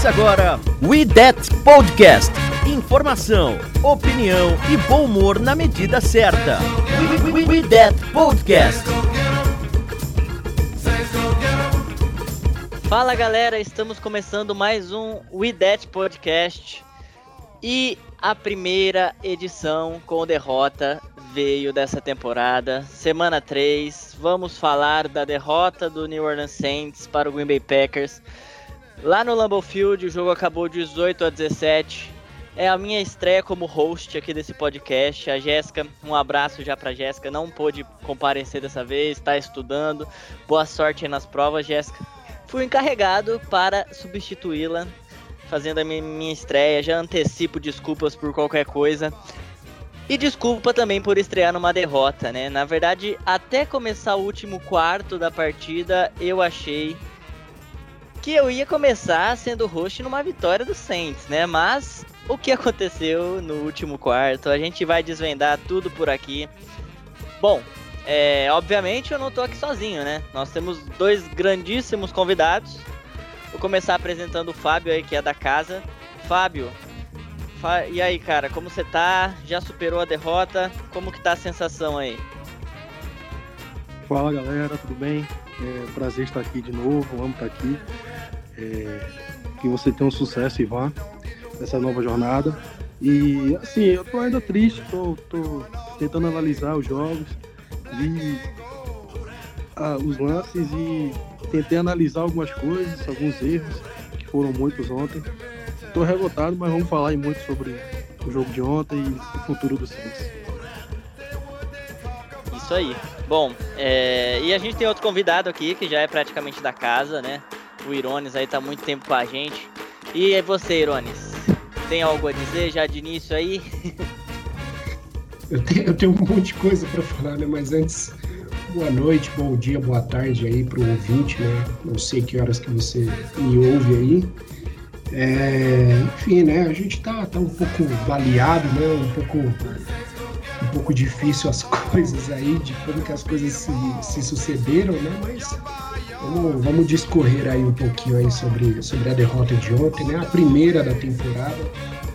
Começa agora We That Podcast. Informação, opinião e bom humor na medida certa. We, we, we That Podcast. Fala galera, estamos começando mais um We That Podcast e a primeira edição com derrota veio dessa temporada, semana 3. Vamos falar da derrota do New Orleans Saints para o Green Bay Packers. Lá no Lambeau Field, o jogo acabou 18 a 17. É a minha estreia como host aqui desse podcast. A Jéssica, um abraço já pra Jéssica, não pôde comparecer dessa vez, está estudando. Boa sorte nas provas, Jéssica. Fui encarregado para substituí-la, fazendo a minha estreia. Já antecipo desculpas por qualquer coisa. E desculpa também por estrear numa derrota, né? Na verdade, até começar o último quarto da partida, eu achei que eu ia começar sendo host numa vitória do Saints, né? Mas o que aconteceu no último quarto, a gente vai desvendar tudo por aqui. Bom, é, obviamente eu não tô aqui sozinho, né? Nós temos dois grandíssimos convidados. Vou começar apresentando o Fábio aí, que é da casa. Fábio, fa e aí, cara, como você tá? Já superou a derrota? Como que tá a sensação aí? Fala galera, tudo bem? É prazer estar aqui de novo, amo estar aqui. É, que você tenha um sucesso vá nessa nova jornada. E assim, eu tô ainda triste, tô, tô tentando analisar os jogos, vi ah, os lances e tentei analisar algumas coisas, alguns erros, que foram muitos ontem. Tô revoltado, mas vamos falar muito sobre o jogo de ontem e o futuro do Saints. Isso aí. Bom, é... e a gente tem outro convidado aqui que já é praticamente da casa, né? O Irones aí tá muito tempo com a gente. E é você, Irones? Tem algo a dizer já de início aí? eu, tenho, eu tenho um monte de coisa para falar, né? Mas antes, boa noite, bom dia, boa tarde aí pro ouvinte, né? Não sei que horas que você me ouve aí. É, enfim, né? A gente tá, tá um pouco baleado, né? Um pouco um pouco difícil as coisas aí, de como que as coisas se, se sucederam, né? Mas vamos, vamos discorrer aí um pouquinho aí sobre, sobre a derrota de ontem, né? A primeira da temporada.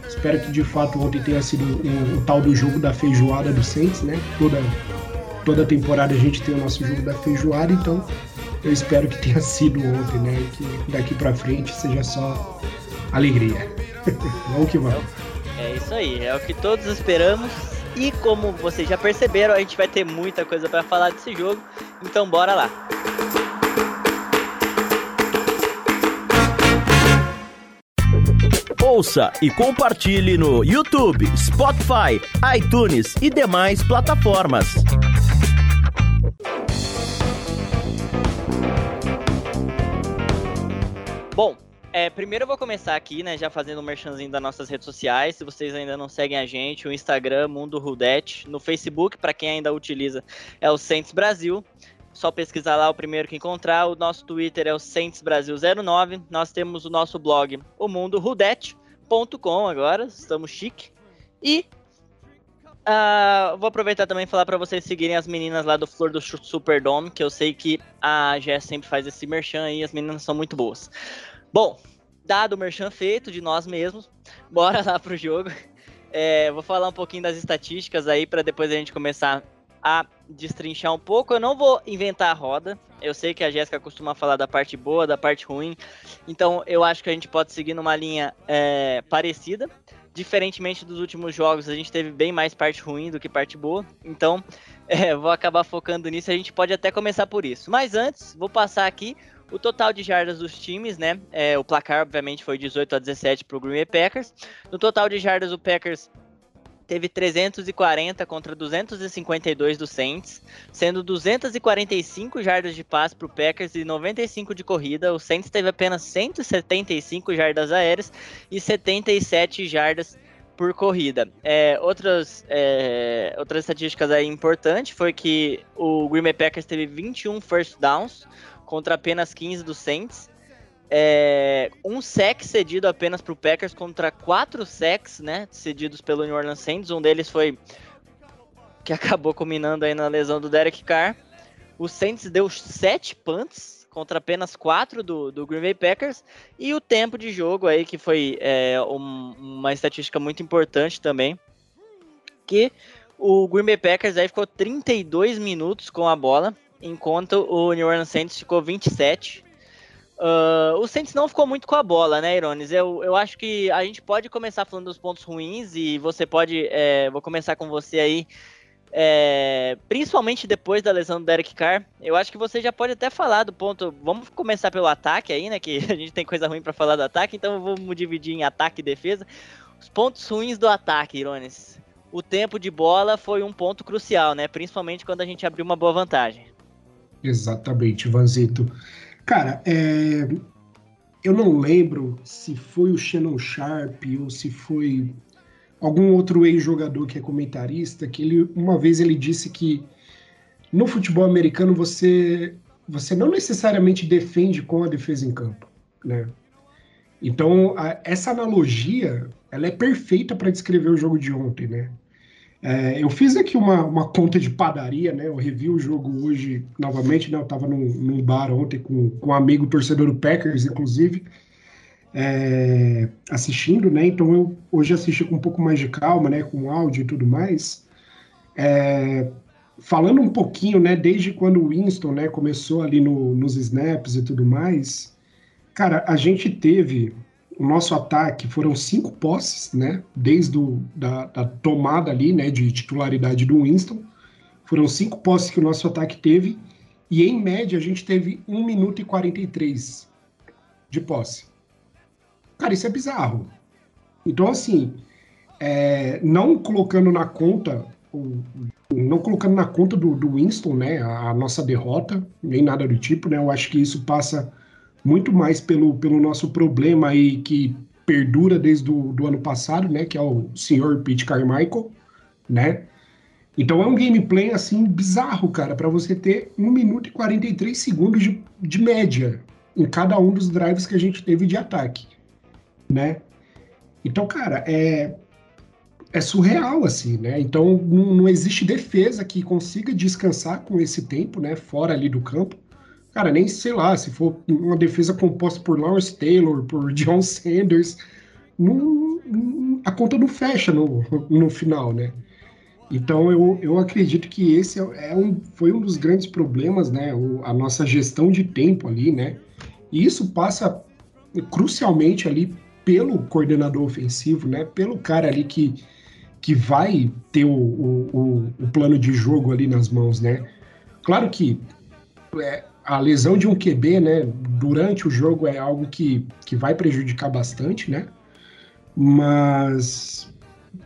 Espero que de fato ontem tenha sido o, o tal do jogo da feijoada do Saints, né? Toda, toda temporada a gente tem o nosso jogo da feijoada, então eu espero que tenha sido ontem, né? Que daqui para frente seja só alegria. vamos que vamos. É isso aí, é o que todos esperamos. E como vocês já perceberam, a gente vai ter muita coisa para falar desse jogo. Então bora lá. Ouça e compartilhe no YouTube, Spotify, iTunes e demais plataformas. Bom, é, primeiro eu vou começar aqui, né, já fazendo um merchanzinho das nossas redes sociais. Se vocês ainda não seguem a gente, o Instagram, Mundo Rudete. No Facebook, para quem ainda utiliza, é o Saints Brasil. Só pesquisar lá o primeiro que encontrar. O nosso Twitter é o Saints Brasil 09. Nós temos o nosso blog, o Mundo Rudete.com agora. Estamos chique. E Uh, vou aproveitar também e falar para vocês seguirem as meninas lá do Flor do Superdome, que eu sei que a Jess sempre faz esse merchan aí, as meninas são muito boas. Bom, dado o merchan feito de nós mesmos, bora lá pro jogo. É, vou falar um pouquinho das estatísticas aí para depois a gente começar a destrinchar um pouco. Eu não vou inventar a roda. Eu sei que a Jéssica costuma falar da parte boa, da parte ruim. Então eu acho que a gente pode seguir numa linha é, parecida. Diferentemente dos últimos jogos, a gente teve bem mais parte ruim do que parte boa. Então, é, vou acabar focando nisso. A gente pode até começar por isso. Mas antes, vou passar aqui o total de jardas dos times, né? É, o placar, obviamente, foi 18 a 17 para o Green Bay Packers. No total de jardas, o Packers teve 340 contra 252 do Saints, sendo 245 jardas de passe para o Packers e 95 de corrida. O Saints teve apenas 175 jardas aéreas e 77 jardas por corrida. É, outras, é, outras estatísticas aí importantes foi que o Green Bay Packers teve 21 first downs contra apenas 15 do Saints. É, um sec cedido apenas para o Packers contra quatro sacks, né, cedidos pelo New Orleans Saints. Um deles foi que acabou culminando aí na lesão do Derek Carr. O Saints deu sete punts contra apenas quatro do, do Green Bay Packers e o tempo de jogo aí que foi é, um, uma estatística muito importante também, que o Green Bay Packers aí ficou 32 minutos com a bola, enquanto o New Orleans Saints ficou 27. Uh, o Saints não ficou muito com a bola, né, Irones? Eu, eu acho que a gente pode começar falando dos pontos ruins e você pode. É, vou começar com você aí. É, principalmente depois da lesão do Derek Carr, eu acho que você já pode até falar do ponto. Vamos começar pelo ataque aí, né? Que a gente tem coisa ruim para falar do ataque, então vamos dividir em ataque e defesa. Os pontos ruins do ataque, Irones. O tempo de bola foi um ponto crucial, né? Principalmente quando a gente abriu uma boa vantagem. Exatamente, Vanzito. Cara, é... eu não lembro se foi o Shannon Sharp ou se foi algum outro ex-jogador que é comentarista, que ele uma vez ele disse que no futebol americano você você não necessariamente defende com a defesa em campo, né? Então, a, essa analogia, ela é perfeita para descrever o jogo de ontem, né? É, eu fiz aqui uma, uma conta de padaria, né? Eu revi o jogo hoje novamente, né? Eu estava num, num, bar ontem com, com um amigo torcedor do Packers, inclusive, é, assistindo, né? Então eu hoje assisti com um pouco mais de calma, né? Com áudio e tudo mais. É, falando um pouquinho, né? Desde quando o Winston, né? Começou ali no, nos snaps e tudo mais, cara, a gente teve o nosso ataque foram cinco posses, né? Desde o, da, da, tomada ali, né? De titularidade do Winston. Foram cinco posses que o nosso ataque teve. E em média a gente teve 1 minuto e 43 de posse. Cara, isso é bizarro. Então, assim, é, não colocando na conta, não colocando na conta do, do Winston, né? A, a nossa derrota, nem nada do tipo, né? Eu acho que isso passa muito mais pelo, pelo nosso problema aí que perdura desde o do ano passado, né, que é o senhor Pete Carmichael, né? Então é um gameplay assim bizarro, cara, para você ter 1 minuto e 43 segundos de, de média em cada um dos drives que a gente teve de ataque, né? Então, cara, é é surreal assim, né? Então não, não existe defesa que consiga descansar com esse tempo, né, fora ali do campo. Cara, nem sei lá, se for uma defesa composta por Lawrence Taylor, por John Sanders, não, a conta não fecha no, no final, né? Então eu, eu acredito que esse é, é um, foi um dos grandes problemas, né? O, a nossa gestão de tempo ali, né? E isso passa crucialmente ali pelo coordenador ofensivo, né? Pelo cara ali que, que vai ter o, o, o plano de jogo ali nas mãos, né? Claro que é, a lesão de um QB, né, durante o jogo é algo que, que vai prejudicar bastante, né? Mas,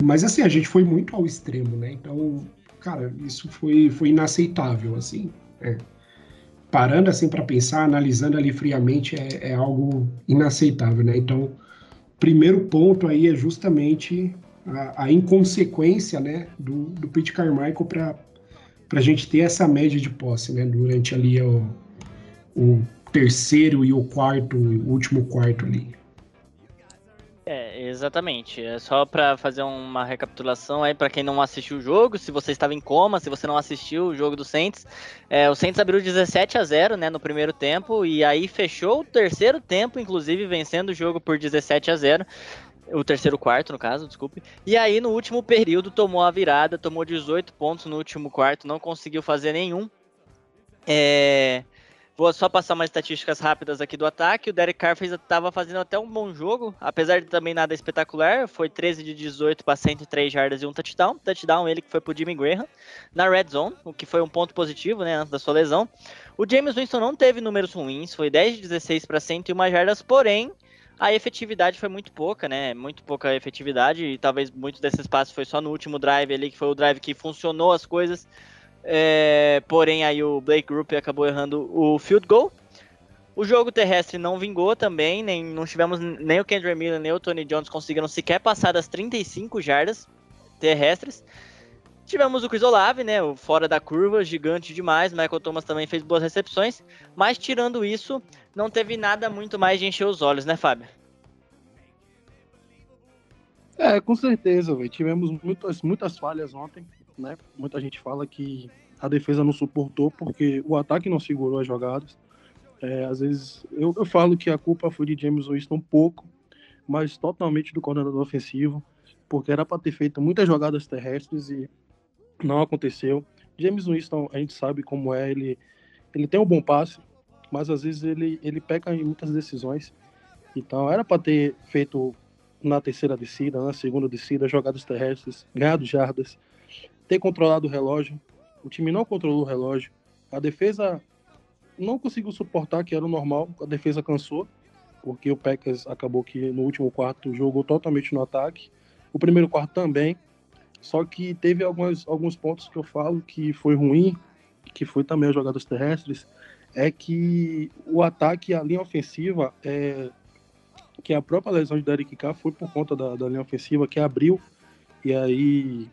mas assim, a gente foi muito ao extremo, né? Então, cara, isso foi, foi inaceitável, assim. É. Parando assim para pensar, analisando ali friamente, é, é algo inaceitável, né? Então, primeiro ponto aí é justamente a, a inconsequência, né, do, do Pete Carmichael para a gente ter essa média de posse, né, durante ali o, o terceiro e o quarto, o último quarto ali. É, exatamente. É só para fazer uma recapitulação aí para quem não assistiu o jogo, se você estava em coma, se você não assistiu o jogo do Saints, é, o Saints abriu 17 a 0, né, no primeiro tempo e aí fechou o terceiro tempo, inclusive vencendo o jogo por 17 a 0. O terceiro quarto, no caso, desculpe. E aí, no último período, tomou a virada, tomou 18 pontos no último quarto, não conseguiu fazer nenhum. É, Vou só passar umas estatísticas rápidas aqui do ataque. O Derek Carr estava fazendo até um bom jogo, apesar de também nada espetacular. Foi 13 de 18 para 103 jardas e um touchdown. Touchdown ele que foi para o Jimmy Graham na red zone, o que foi um ponto positivo, né, antes da sua lesão. O James Winston não teve números ruins, foi 10 de 16 para 101 jardas, porém a efetividade foi muito pouca, né? Muito pouca efetividade e talvez muito desses passes foi só no último drive ali, que foi o drive que funcionou as coisas. É, porém, aí o Blake Group acabou errando o field goal. O jogo terrestre não vingou também, nem não tivemos nem o Kendrick Miller nem o Tony Jones conseguiram sequer passar das 35 jardas terrestres. Tivemos o Chris Olave, né, o fora da curva, gigante demais. Michael Thomas também fez boas recepções, mas tirando isso, não teve nada muito mais de encher os olhos, né, Fábio? É, com certeza, véio. tivemos muitas, muitas falhas ontem, né? Muita gente fala que a defesa não suportou porque o ataque não segurou as jogadas. É, às vezes eu, eu falo que a culpa foi de James Winston um pouco, mas totalmente do coordenador ofensivo, porque era para ter feito muitas jogadas terrestres e não aconteceu. James Winston, a gente sabe como é, ele, ele tem um bom passe, mas às vezes ele, ele peca em muitas decisões. Então era para ter feito na terceira descida, na segunda descida, jogadas terrestres, ganhado jardas, ter controlado o relógio. O time não controlou o relógio. A defesa não conseguiu suportar, que era o normal. A defesa cansou, porque o Packers acabou que no último quarto jogou totalmente no ataque. O primeiro quarto também. Só que teve alguns, alguns pontos que eu falo que foi ruim, que foi também as jogadas terrestres, é que o ataque, a linha ofensiva, é, que a própria lesão de Derek Carr foi por conta da, da linha ofensiva, que abriu, e aí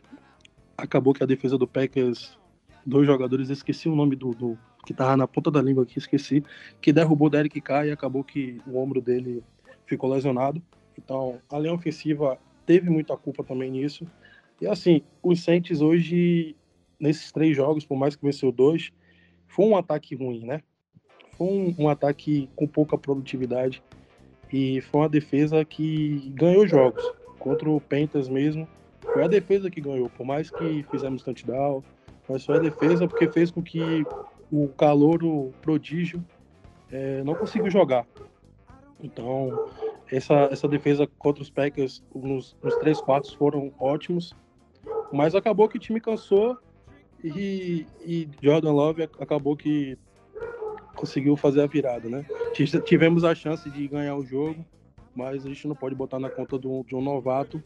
acabou que a defesa do Packers, dois jogadores, esqueci o nome do, do que tava na ponta da língua aqui, esqueci, que derrubou Derek Carr e acabou que o ombro dele ficou lesionado. Então, a linha ofensiva teve muita culpa também nisso. E assim, os Saints hoje, nesses três jogos, por mais que venceu dois, foi um ataque ruim, né? Foi um, um ataque com pouca produtividade e foi uma defesa que ganhou jogos. Contra o Panthers mesmo, foi a defesa que ganhou. Por mais que fizemos touchdown, mas foi a defesa porque fez com que o calor, o prodígio, é, não conseguiu jogar. Então, essa, essa defesa contra os Packers nos, nos três quartos foram ótimos. Mas acabou que o time cansou e, e Jordan Love acabou que conseguiu fazer a virada, né? Tivemos a chance de ganhar o jogo, mas a gente não pode botar na conta de um, de um novato,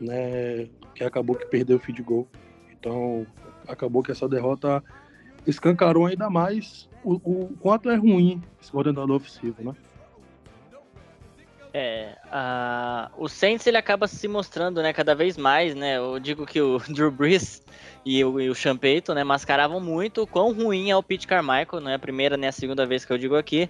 né? Que acabou que perdeu o feed goal. Então, acabou que essa derrota escancarou ainda mais o, o quanto é ruim esse coordenador ofensivo, né? É, a, o Saints ele acaba se mostrando, né, cada vez mais, né, eu digo que o Drew Brees e o, e o Sean Payton, né, mascaravam muito o quão ruim é o Pete Carmichael, não é a primeira nem a segunda vez que eu digo aqui,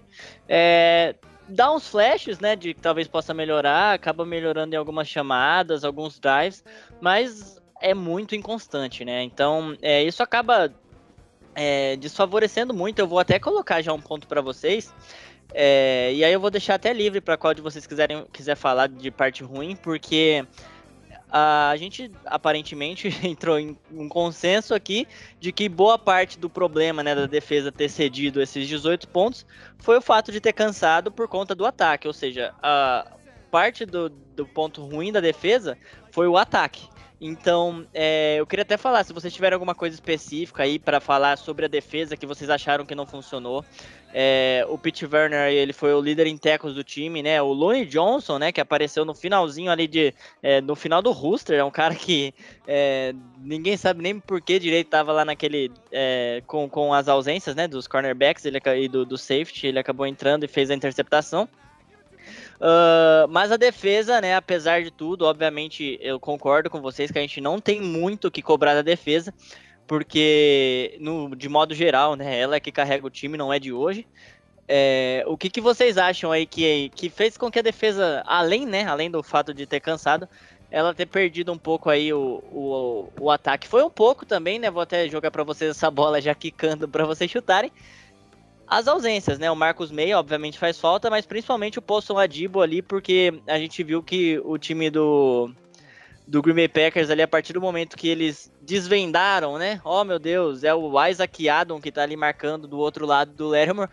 é, dá uns flashes, né, de que talvez possa melhorar, acaba melhorando em algumas chamadas, alguns drives, mas é muito inconstante, né, então é, isso acaba é, desfavorecendo muito, eu vou até colocar já um ponto para vocês, é, e aí eu vou deixar até livre para qual de vocês quiserem quiser falar de parte ruim, porque a gente aparentemente entrou em um consenso aqui de que boa parte do problema né, da defesa ter cedido esses 18 pontos foi o fato de ter cansado por conta do ataque, ou seja, a parte do, do ponto ruim da defesa foi o ataque. Então, é, eu queria até falar, se vocês tiverem alguma coisa específica aí para falar sobre a defesa que vocês acharam que não funcionou. É, o Pete Werner, ele foi o líder em tecos do time, né? O Lonnie Johnson, né, que apareceu no finalzinho ali de é, no final do roster, é um cara que é, ninguém sabe nem por que direito tava lá naquele é, com, com as ausências, né, dos cornerbacks ele, e do, do safety, ele acabou entrando e fez a interceptação. Uh, mas a defesa, né, apesar de tudo, obviamente eu concordo com vocês que a gente não tem muito o que cobrar da defesa, porque no, de modo geral, né, ela é que carrega o time, não é de hoje. É, o que, que vocês acham aí que, que fez com que a defesa, além, né, além do fato de ter cansado, ela ter perdido um pouco aí o, o, o ataque? Foi um pouco também, né? Vou até jogar para vocês essa bola já quicando para vocês chutarem as ausências, né? O Marcos Meia, obviamente, faz falta, mas principalmente o Paulson Adibo ali, porque a gente viu que o time do, do Green Bay Packers ali, a partir do momento que eles desvendaram, né? Oh, meu Deus, é o Isaac Adon que tá ali marcando do outro lado do Lermor.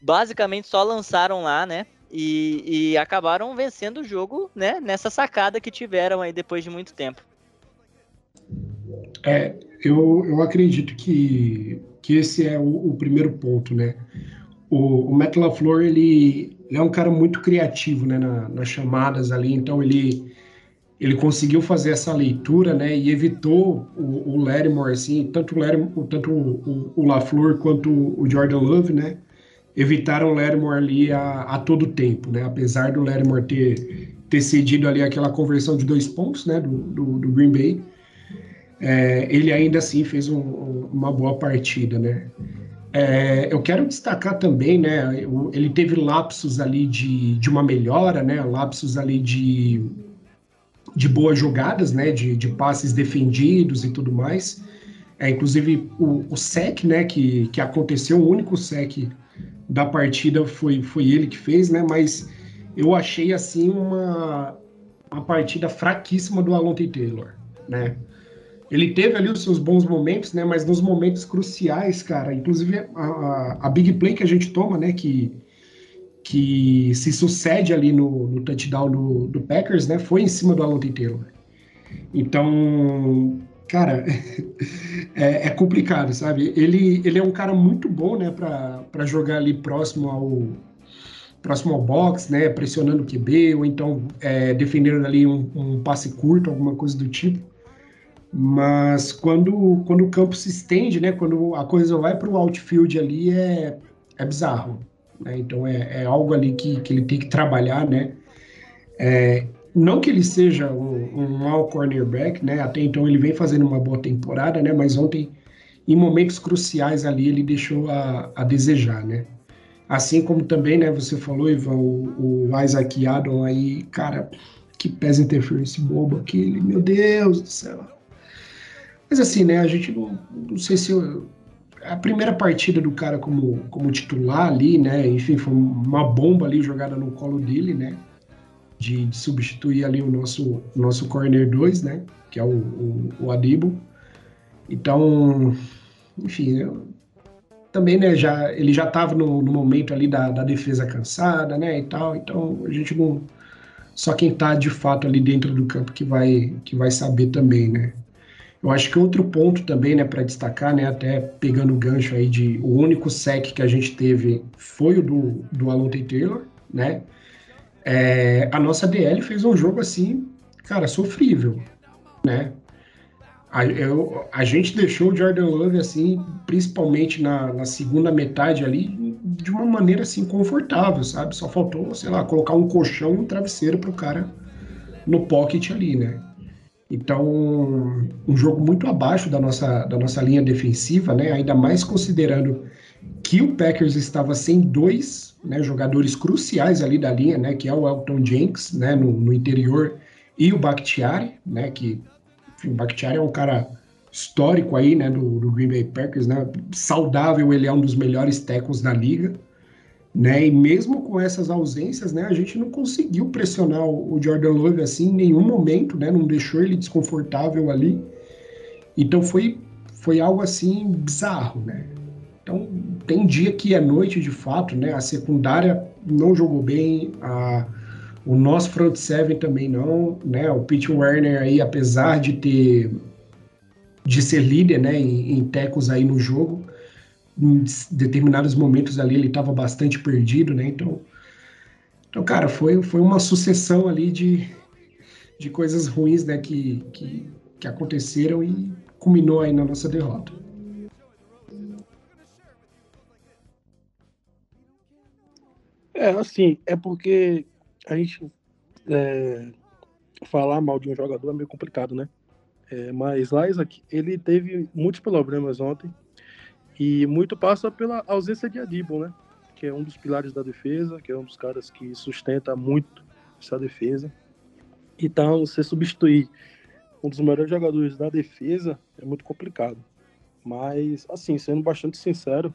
Basicamente só lançaram lá, né? E, e acabaram vencendo o jogo, né? Nessa sacada que tiveram aí depois de muito tempo. É, eu, eu acredito que que esse é o, o primeiro ponto, né? O, o Matt LaFleur, ele, ele é um cara muito criativo, né, na, nas chamadas ali, então ele ele conseguiu fazer essa leitura, né, e evitou o, o Lattimore, assim, tanto o Lattimore, tanto o, o, LaFleur quanto o Jordan Love, né, evitaram o Lattimore ali a, a todo tempo, né, apesar do Lattimore ter, ter cedido ali aquela conversão de dois pontos, né, do, do, do Green Bay, é, ele ainda assim fez um, uma boa partida, né. É, eu quero destacar também, né, ele teve lapsos ali de, de uma melhora, né, lapsos ali de de boas jogadas, né, de, de passes defendidos e tudo mais. É, inclusive o, o sec, né, que, que aconteceu, o único sec da partida foi, foi ele que fez, né, mas eu achei assim uma, uma partida fraquíssima do Alonte Taylor, né. Ele teve ali os seus bons momentos, né, mas nos momentos cruciais, cara, inclusive a, a, a big play que a gente toma, né, que que se sucede ali no, no touchdown do, do, Packers, né, foi em cima do Alonso Taylor. Então, cara, é, é, complicado, sabe? Ele, ele é um cara muito bom, né, para jogar ali próximo ao próximo ao box, né, pressionando o QB, ou então é, defendendo ali um, um passe curto, alguma coisa do tipo. Mas quando, quando o campo se estende, né, quando a coisa vai para o outfield ali, é, é bizarro. Né? Então é, é, algo ali que, que ele tem que trabalhar, né? É, não que ele seja um, um mau cornerback, né? Até então ele vem fazendo uma boa temporada, né? Mas ontem, em momentos cruciais ali, ele deixou a, a desejar, né? Assim como também, né? Você falou, Ivan, o, o Isaac Adon aí, cara, que pesa interference bobo aquele, meu Deus do céu. Mas assim, né? A gente não, não sei se eu, a primeira partida do cara como, como titular ali, né? Enfim, foi uma bomba ali jogada no colo dele, né? De, de substituir ali o nosso, nosso corner 2, né? Que é o, o, o Adibo. Então, enfim, eu, também, né? Já, ele já estava no, no, momento ali da, da defesa cansada, né? E tal. Então, a gente não. Só quem está de fato ali dentro do campo que vai, que vai saber também, né? Eu acho que outro ponto também, né, para destacar, né, até pegando o gancho aí de o único sec que a gente teve foi o do, do Alonte Taylor, né? É, a nossa DL fez um jogo assim, cara, sofrível, né? A, eu, a gente deixou o Jordan Love assim, principalmente na, na segunda metade ali, de uma maneira assim confortável, sabe? Só faltou, sei lá, colocar um colchão e um travesseiro pro cara no pocket ali, né? Então, um jogo muito abaixo da nossa, da nossa linha defensiva, né? ainda mais considerando que o Packers estava sem dois né, jogadores cruciais ali da linha, né, que é o Elton Jenks né, no, no interior e o Bakhtiari, né, que enfim, o Bakhtiari é um cara histórico aí, né, do, do Green Bay Packers, né, saudável, ele é um dos melhores tackles da liga, né? E mesmo com essas ausências, né, a gente não conseguiu pressionar o Jordan Love assim em nenhum momento, né? Não deixou ele desconfortável ali. Então foi foi algo assim bizarro, né? Então tem dia que é noite de fato, né? A secundária não jogou bem, a o nosso front seven também não, né? O Pete Werner aí, apesar de ter de ser líder, né, em, em tecos aí no jogo, em determinados momentos ali ele estava bastante perdido, né? Então, então, cara, foi, foi uma sucessão ali de, de coisas ruins, né, que, que, que aconteceram e culminou aí na nossa derrota. É, assim, é porque a gente é, falar mal de um jogador é meio complicado, né? É, mas Isaac, ele teve muitos problemas ontem e muito passa pela ausência de Adibo, né? Que é um dos pilares da defesa, que é um dos caras que sustenta muito essa defesa. Então, você substituir um dos melhores jogadores da defesa é muito complicado. Mas, assim, sendo bastante sincero,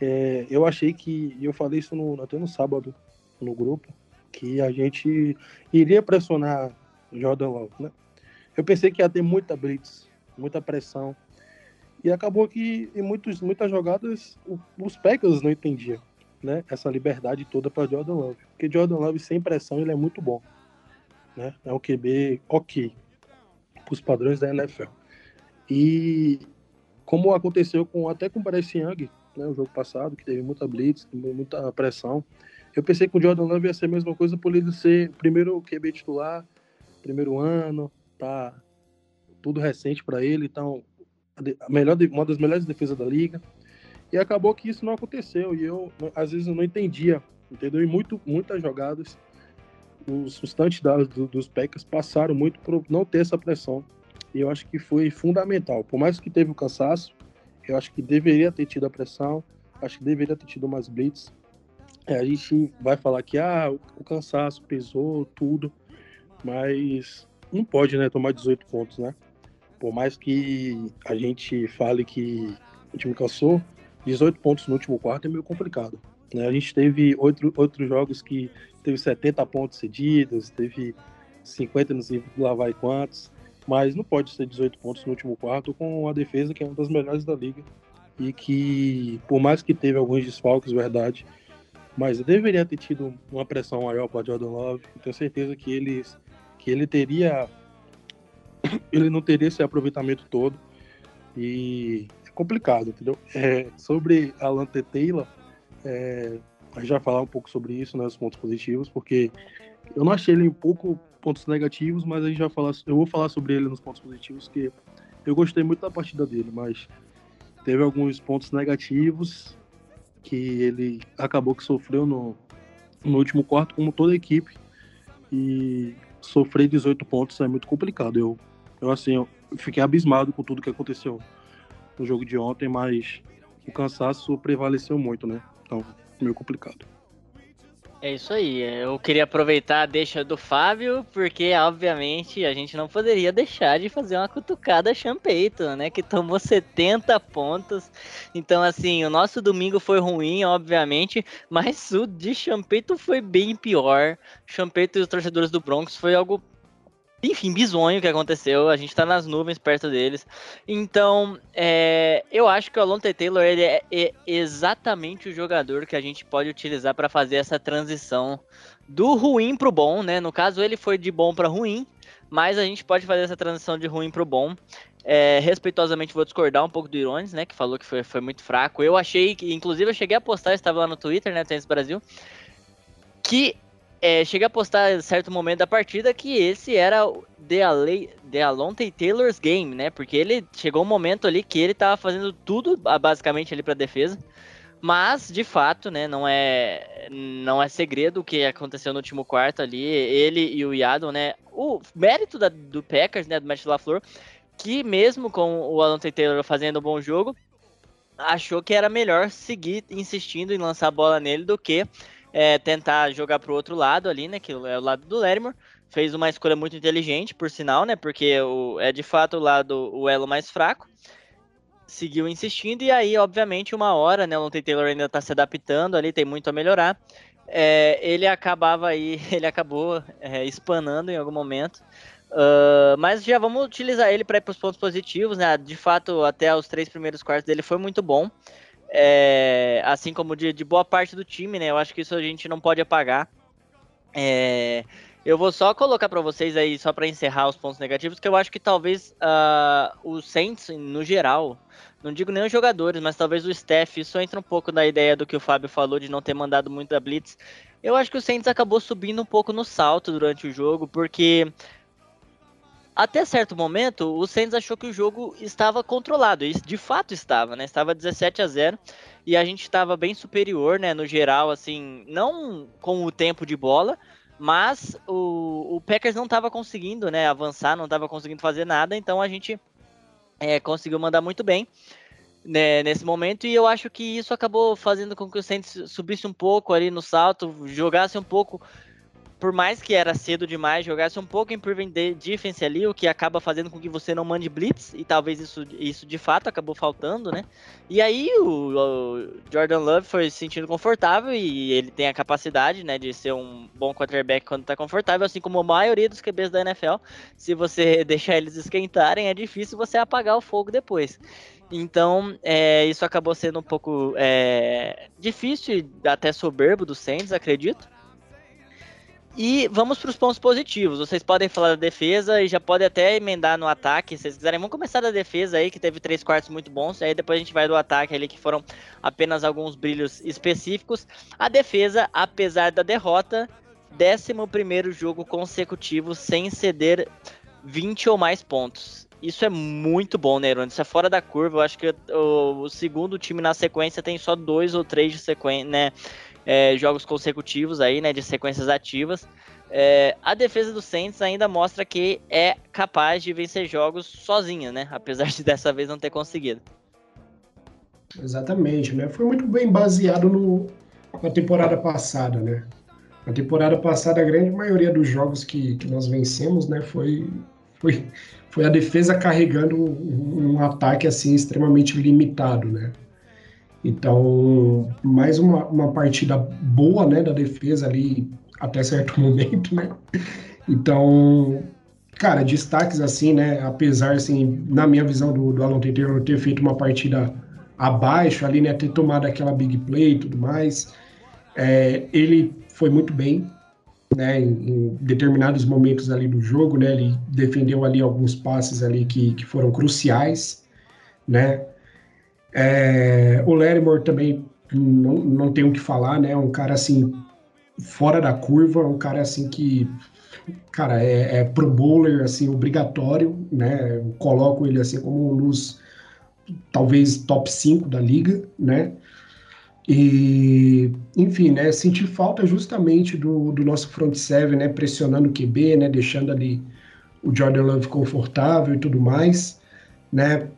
é, eu achei que, e eu falei isso no, até no sábado no grupo, que a gente iria pressionar Jordan Love, né? Eu pensei que ia ter muita blitz, muita pressão, e acabou que em muitos, muitas jogadas os Packers não entendiam né, essa liberdade toda para Jordan Love. Porque Jordan Love sem pressão ele é muito bom. Né? É um QB ok para os padrões da NFL. E como aconteceu com até com o Bryce Young, né, o jogo passado, que teve muita blitz, muita pressão, Eu pensei que o Jordan Love ia ser a mesma coisa por ele ser primeiro QB titular, primeiro ano, tá tudo recente para ele, então a melhor, uma das melhores defesas da liga. E acabou que isso não aconteceu e eu às vezes eu não entendia, entendeu? E muito, muitas jogadas os, os touchdowns do, dos Packers passaram muito por não ter essa pressão. E eu acho que foi fundamental. Por mais que teve o cansaço, eu acho que deveria ter tido a pressão, acho que deveria ter tido mais blitz. É, a gente vai falar que ah, o cansaço pesou, tudo, mas não pode né, tomar 18 pontos, né? Por mais que a gente fale que o time cansou, 18 pontos no último quarto é meio complicado. Né? A gente teve outro, outros jogos que teve 70 pontos cedidos, teve 50 no lá vai quantos, mas não pode ser 18 pontos no último quarto com a defesa que é uma das melhores da liga e que, por mais que teve alguns desfalques, verdade, mas deveria ter tido uma pressão maior para Jordan Love. tenho certeza que ele, que ele teria, ele não teria esse aproveitamento todo e é complicado, entendeu? É, sobre Alan T. Taylor, é, a gente vai falar um pouco sobre isso, né, os pontos positivos, porque eu não achei ele um pouco pontos negativos, mas a gente vai falar, eu vou falar sobre ele nos pontos positivos, que eu gostei muito da partida dele, mas teve alguns pontos negativos que ele acabou que sofreu no, no último quarto, como toda a equipe, e sofrer 18 pontos é muito complicado. Eu, eu assim, eu fiquei abismado com tudo que aconteceu no jogo de ontem, mas o cansaço prevaleceu muito, né? Então, meio complicado. É isso aí. Eu queria aproveitar a deixa do Fábio, porque obviamente a gente não poderia deixar de fazer uma cutucada Champeito, né? Que tomou 70 pontos. Então, assim, o nosso domingo foi ruim, obviamente, mas o de Champeito foi bem pior. Champeito e os torcedores do Broncos foi algo enfim, bizonho que aconteceu. A gente tá nas nuvens perto deles. Então, é, eu acho que o Alonte Taylor ele é, é, exatamente o jogador que a gente pode utilizar para fazer essa transição do ruim pro bom, né? No caso, ele foi de bom para ruim, mas a gente pode fazer essa transição de ruim pro bom. É, respeitosamente vou discordar um pouco do Irones, né? Que falou que foi, foi muito fraco. Eu achei que, inclusive, eu cheguei a postar, estava lá no Twitter, né? Tênis Brasil, que é, cheguei a postar em certo momento da partida que esse era The, The Alonte Taylor's game, né? Porque ele chegou um momento ali que ele tava fazendo tudo basicamente ali para defesa. Mas, de fato, né, não é não é segredo o que aconteceu no último quarto ali, ele e o Yadon, né? O mérito da, do Packers, né, do Matt LaFleur, que mesmo com o Alonte Taylor fazendo um bom jogo, achou que era melhor seguir insistindo em lançar a bola nele do que é, tentar jogar pro outro lado ali, né? Que é o lado do Larimore. Fez uma escolha muito inteligente, por sinal, né? Porque o, é de fato o lado, o elo mais fraco. Seguiu insistindo, e aí, obviamente, uma hora, né? O Lonte Taylor ainda tá se adaptando ali, tem muito a melhorar. É, ele acabava aí, ele acabou é, espanando em algum momento. Uh, mas já vamos utilizar ele para ir para os pontos positivos, né? De fato, até os três primeiros quartos dele foi muito bom é, assim como de, de, boa parte do time, né? Eu acho que isso a gente não pode apagar. É, eu vou só colocar para vocês aí, só para encerrar os pontos negativos, que eu acho que talvez uh, o Saints, no geral, não digo nem os jogadores, mas talvez o staff, isso entra um pouco na ideia do que o Fábio falou de não ter mandado muito da Blitz. Eu acho que o Saints acabou subindo um pouco no salto durante o jogo, porque até certo momento, o Saints achou que o jogo estava controlado. E de fato estava, né? Estava 17 a 0 e a gente estava bem superior, né? No geral, assim, não com o tempo de bola, mas o, o Packers não estava conseguindo, né? Avançar, não estava conseguindo fazer nada. Então a gente é, conseguiu mandar muito bem. Né, nesse momento, e eu acho que isso acabou fazendo com que o Saints subisse um pouco ali no salto, jogasse um pouco por mais que era cedo demais, jogasse um pouco em Prevent Defense ali, o que acaba fazendo com que você não mande blitz, e talvez isso, isso de fato acabou faltando, né? E aí o, o Jordan Love foi se sentindo confortável e ele tem a capacidade, né, de ser um bom quarterback quando tá confortável, assim como a maioria dos QBs da NFL. Se você deixar eles esquentarem, é difícil você apagar o fogo depois. Então, é, isso acabou sendo um pouco é, difícil até soberbo do Saints, acredito. E vamos para os pontos positivos. Vocês podem falar da defesa e já podem até emendar no ataque, se vocês quiserem. Vamos começar da defesa aí, que teve três quartos muito bons. Aí depois a gente vai do ataque ali, que foram apenas alguns brilhos específicos. A defesa, apesar da derrota, 11 jogo consecutivo sem ceder 20 ou mais pontos. Isso é muito bom, né, Isso é fora da curva. Eu acho que o segundo time na sequência tem só dois ou três de sequência, né? É, jogos consecutivos aí, né, de sequências ativas. É, a defesa do Saints ainda mostra que é capaz de vencer jogos sozinha, né? Apesar de dessa vez não ter conseguido. Exatamente, né? Foi muito bem baseado no, na temporada passada, né? Na temporada passada, a grande maioria dos jogos que, que nós vencemos, né, foi, foi, foi a defesa carregando um, um ataque assim extremamente limitado, né? Então, mais uma, uma partida boa, né, da defesa ali até certo momento, né? Então, cara, destaques assim, né, apesar, assim, na minha visão do, do Alan Taylor ter feito uma partida abaixo ali, né, ter tomado aquela big play e tudo mais, é, ele foi muito bem, né, em, em, determinados momentos ali do jogo, né, ele defendeu ali alguns passes ali que, que foram cruciais, né, é, o Lattimore também não, não tem o que falar, né? Um cara assim, fora da curva, um cara assim que, cara, é, é pro bowler, assim, obrigatório, né? Eu coloco ele assim como um dos, talvez, top 5 da liga, né? E, enfim, né? Senti falta justamente do, do nosso front seven, né? Pressionando o QB, né? Deixando ali o Jordan Love confortável e tudo mais, né?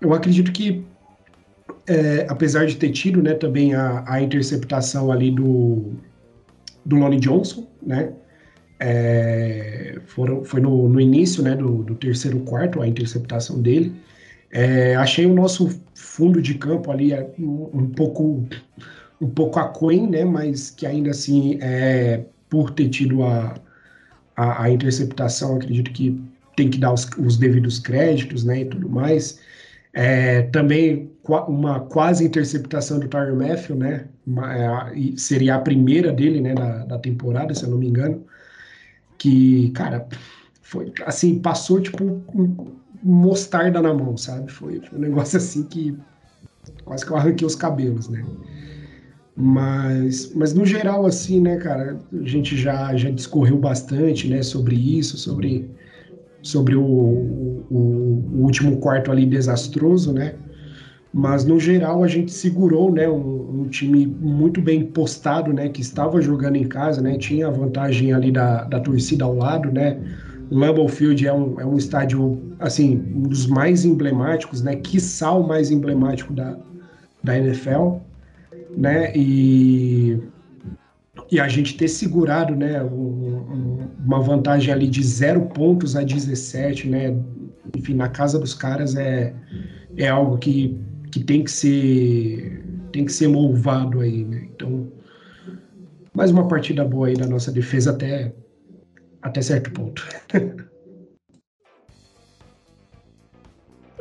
Eu acredito que é, apesar de ter tido né, também a, a interceptação ali do, do Lonnie Johnson, né? É, foram, foi no, no início né, do, do, terceiro quarto a interceptação dele. É, achei o nosso fundo de campo ali é, um, um pouco um pouco aquém, né? Mas que ainda assim, é, por ter tido a, a, a, interceptação, acredito que tem que dar os, os devidos créditos, né? E tudo mais. É, também uma quase interceptação do Tyron Matthew, né? É, seria a primeira dele, né, da, da temporada, se eu não me engano. Que, cara, foi assim, passou tipo mostarda na mão, sabe? Foi, foi um negócio assim que quase que eu arranquei os cabelos, né? Mas, mas no geral, assim, né, cara, a gente já, já discorreu bastante, né, sobre isso, sobre sobre o, o, o, último quarto ali desastroso, né? Mas no geral a gente segurou, né? Um, um, time muito bem postado, né? Que estava jogando em casa, né? Tinha a vantagem ali da, da torcida ao lado, né? Lambeau Field é um, é um estádio, assim, um dos mais emblemáticos, né? Quiçá o mais emblemático da, da NFL, né? E e a gente ter segurado né, um, uma vantagem ali de zero pontos a 17, né, enfim, na casa dos caras é, é algo que, que tem que ser tem que ser louvado aí, né? Então, mais uma partida boa aí da nossa defesa até, até certo ponto.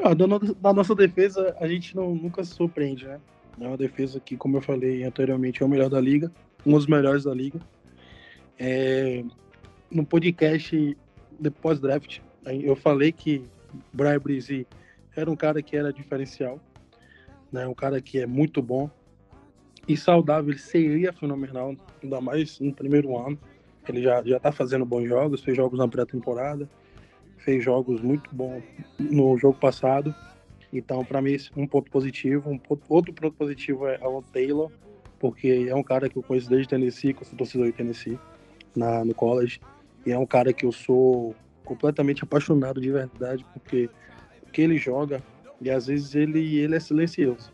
da, da, nossa defesa, a gente não, nunca se surpreende, né? É uma defesa que, como eu falei anteriormente, é o melhor da liga um dos melhores da liga. É, no podcast de pós-draft, eu falei que Brian Brizzi era um cara que era diferencial, né? um cara que é muito bom e saudável, ele seria fenomenal, ainda mais no primeiro ano. Ele já já está fazendo bons jogos, fez jogos na pré-temporada, fez jogos muito bons no jogo passado. Então, para mim, um ponto positivo. Um ponto, outro ponto positivo é o Taylor, porque é um cara que eu conheço desde Tennessee, que eu sou torcedor de Tennessee, na, no college, e é um cara que eu sou completamente apaixonado de verdade, porque o que ele joga, e às vezes ele, ele é silencioso.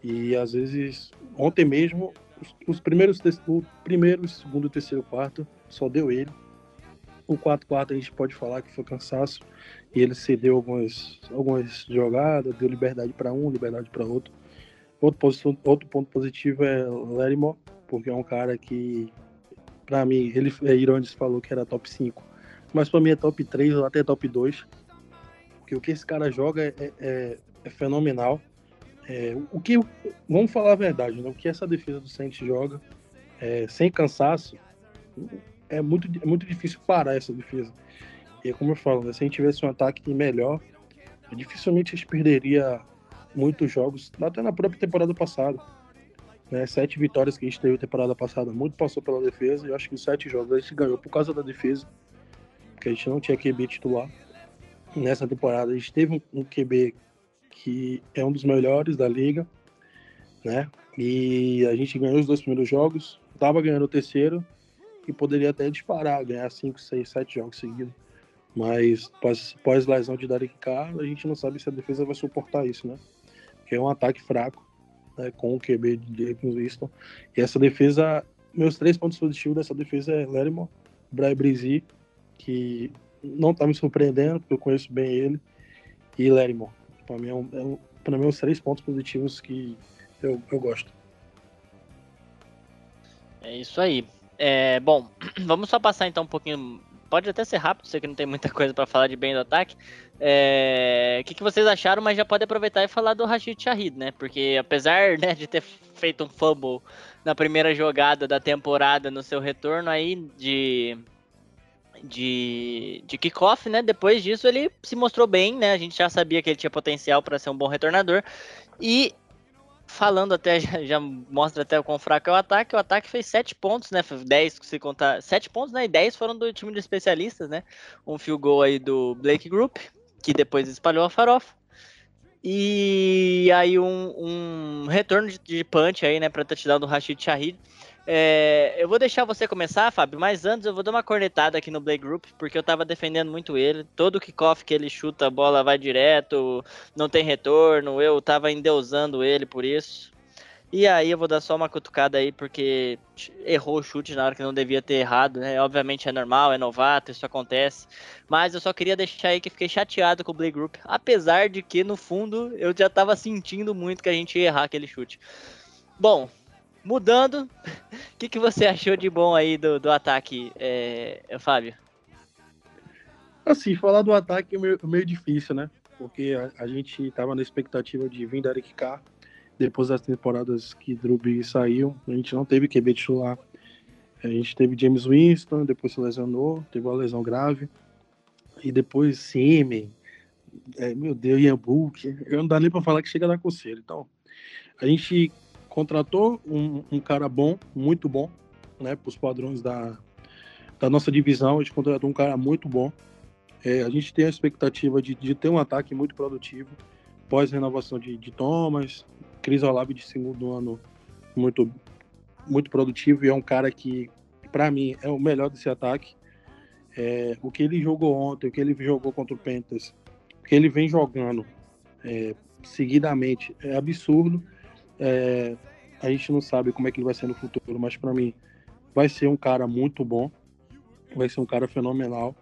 E às vezes, ontem mesmo, os, os primeiros, o primeiro, segundo, terceiro, quarto, só deu ele. O 4-4 a gente pode falar que foi cansaço, e ele cedeu algumas, algumas jogadas, deu liberdade para um, liberdade para outro. Outro, outro ponto positivo é o Lattimore, porque é um cara que, para mim, ele é, Irones falou que era top 5, mas para mim é top 3 ou até top 2, porque o que esse cara joga é, é, é fenomenal. É, o que, vamos falar a verdade, né? o que essa defesa do Saints joga, é, sem cansaço, é muito, é muito difícil parar essa defesa. E é como eu falo, né, se a gente tivesse um ataque melhor, dificilmente a gente perderia muitos jogos, até na própria temporada passada. Né, sete vitórias que a gente teve temporada passada, muito passou pela defesa, eu acho que os sete jogos a gente ganhou por causa da defesa, porque a gente não tinha QB titular. Nessa temporada a gente teve um, QB que é um dos melhores da liga, né? E a gente ganhou os dois primeiros jogos, estava ganhando o terceiro e poderia até disparar, ganhar 5, 6, 7 jogos seguidos. Mas pós-lesão de Derek Carr, a gente não sabe se a defesa vai suportar isso, né? Que é um ataque fraco, né? com o QB de James Winston. E essa defesa, meus três pontos positivos dessa defesa é Lerimo, Brian Brizy, que não tá me surpreendendo, porque eu conheço bem ele, e Lerimo. Para mim, é um, é um, mim, é os três pontos positivos que eu, eu gosto. É isso aí. É, bom, vamos só passar então um pouquinho. Pode até ser rápido, sei que não tem muita coisa para falar de bem do ataque. É, o que, que, vocês acharam, mas já pode aproveitar e falar do Rashid Shahid, né? Porque apesar né, de ter feito um fumble na primeira jogada da temporada no seu retorno aí de, de, de kickoff, né? Depois disso ele se mostrou bem, né? A gente já sabia que ele tinha potencial para ser um bom retornador. E falando até, já, mostra até o quão fraco é o ataque. O ataque fez 7 pontos, né? 10 se contar. 7 pontos, né? E 10 foram do time de especialistas, né? Um field goal aí do Blake Group, que depois espalhou a farofa. E aí um, um retorno de, de punch aí, né? Pra touchdown do Rashid Shahid. É, eu vou deixar você começar, Fábio, mas antes eu vou dar uma cornetada aqui no Blake Group, porque eu tava defendendo muito ele. Todo kickoff que ele chuta, a bola vai direto, não tem retorno. Eu tava endeusando ele por isso. E aí eu vou dar só uma cutucada aí, porque errou o chute na hora que não devia ter errado, né? Obviamente é normal, é novato, isso acontece. Mas eu só queria deixar aí que fiquei chateado com o Blake Group, apesar de que no fundo eu já tava sentindo muito que a gente ia errar aquele chute. Bom, Mudando, o que, que você achou de bom aí do, do ataque, é, Fábio? Assim, falar do ataque é meio, meio difícil, né? Porque a, a gente estava na expectativa de vir da Eric Carr, depois das temporadas que Drew saiu, a gente não teve QB titular. A gente teve James Winston, depois se lesionou, teve uma lesão grave. E depois Simen, é, meu Deus, Ian Book, eu não dá nem para falar que chega da coceira. Então, a gente contratou um, um cara bom, muito bom, né, para os padrões da, da nossa divisão. A gente contratou um cara muito bom. É, a gente tem a expectativa de, de ter um ataque muito produtivo pós-renovação de, de Thomas, Cris Olave de segundo ano muito, muito produtivo e é um cara que, para mim, é o melhor desse ataque. É, o que ele jogou ontem, o que ele jogou contra o Panthers, o que ele vem jogando é, seguidamente é absurdo. É, a gente não sabe como é que ele vai ser no futuro, mas para mim vai ser um cara muito bom, vai ser um cara fenomenal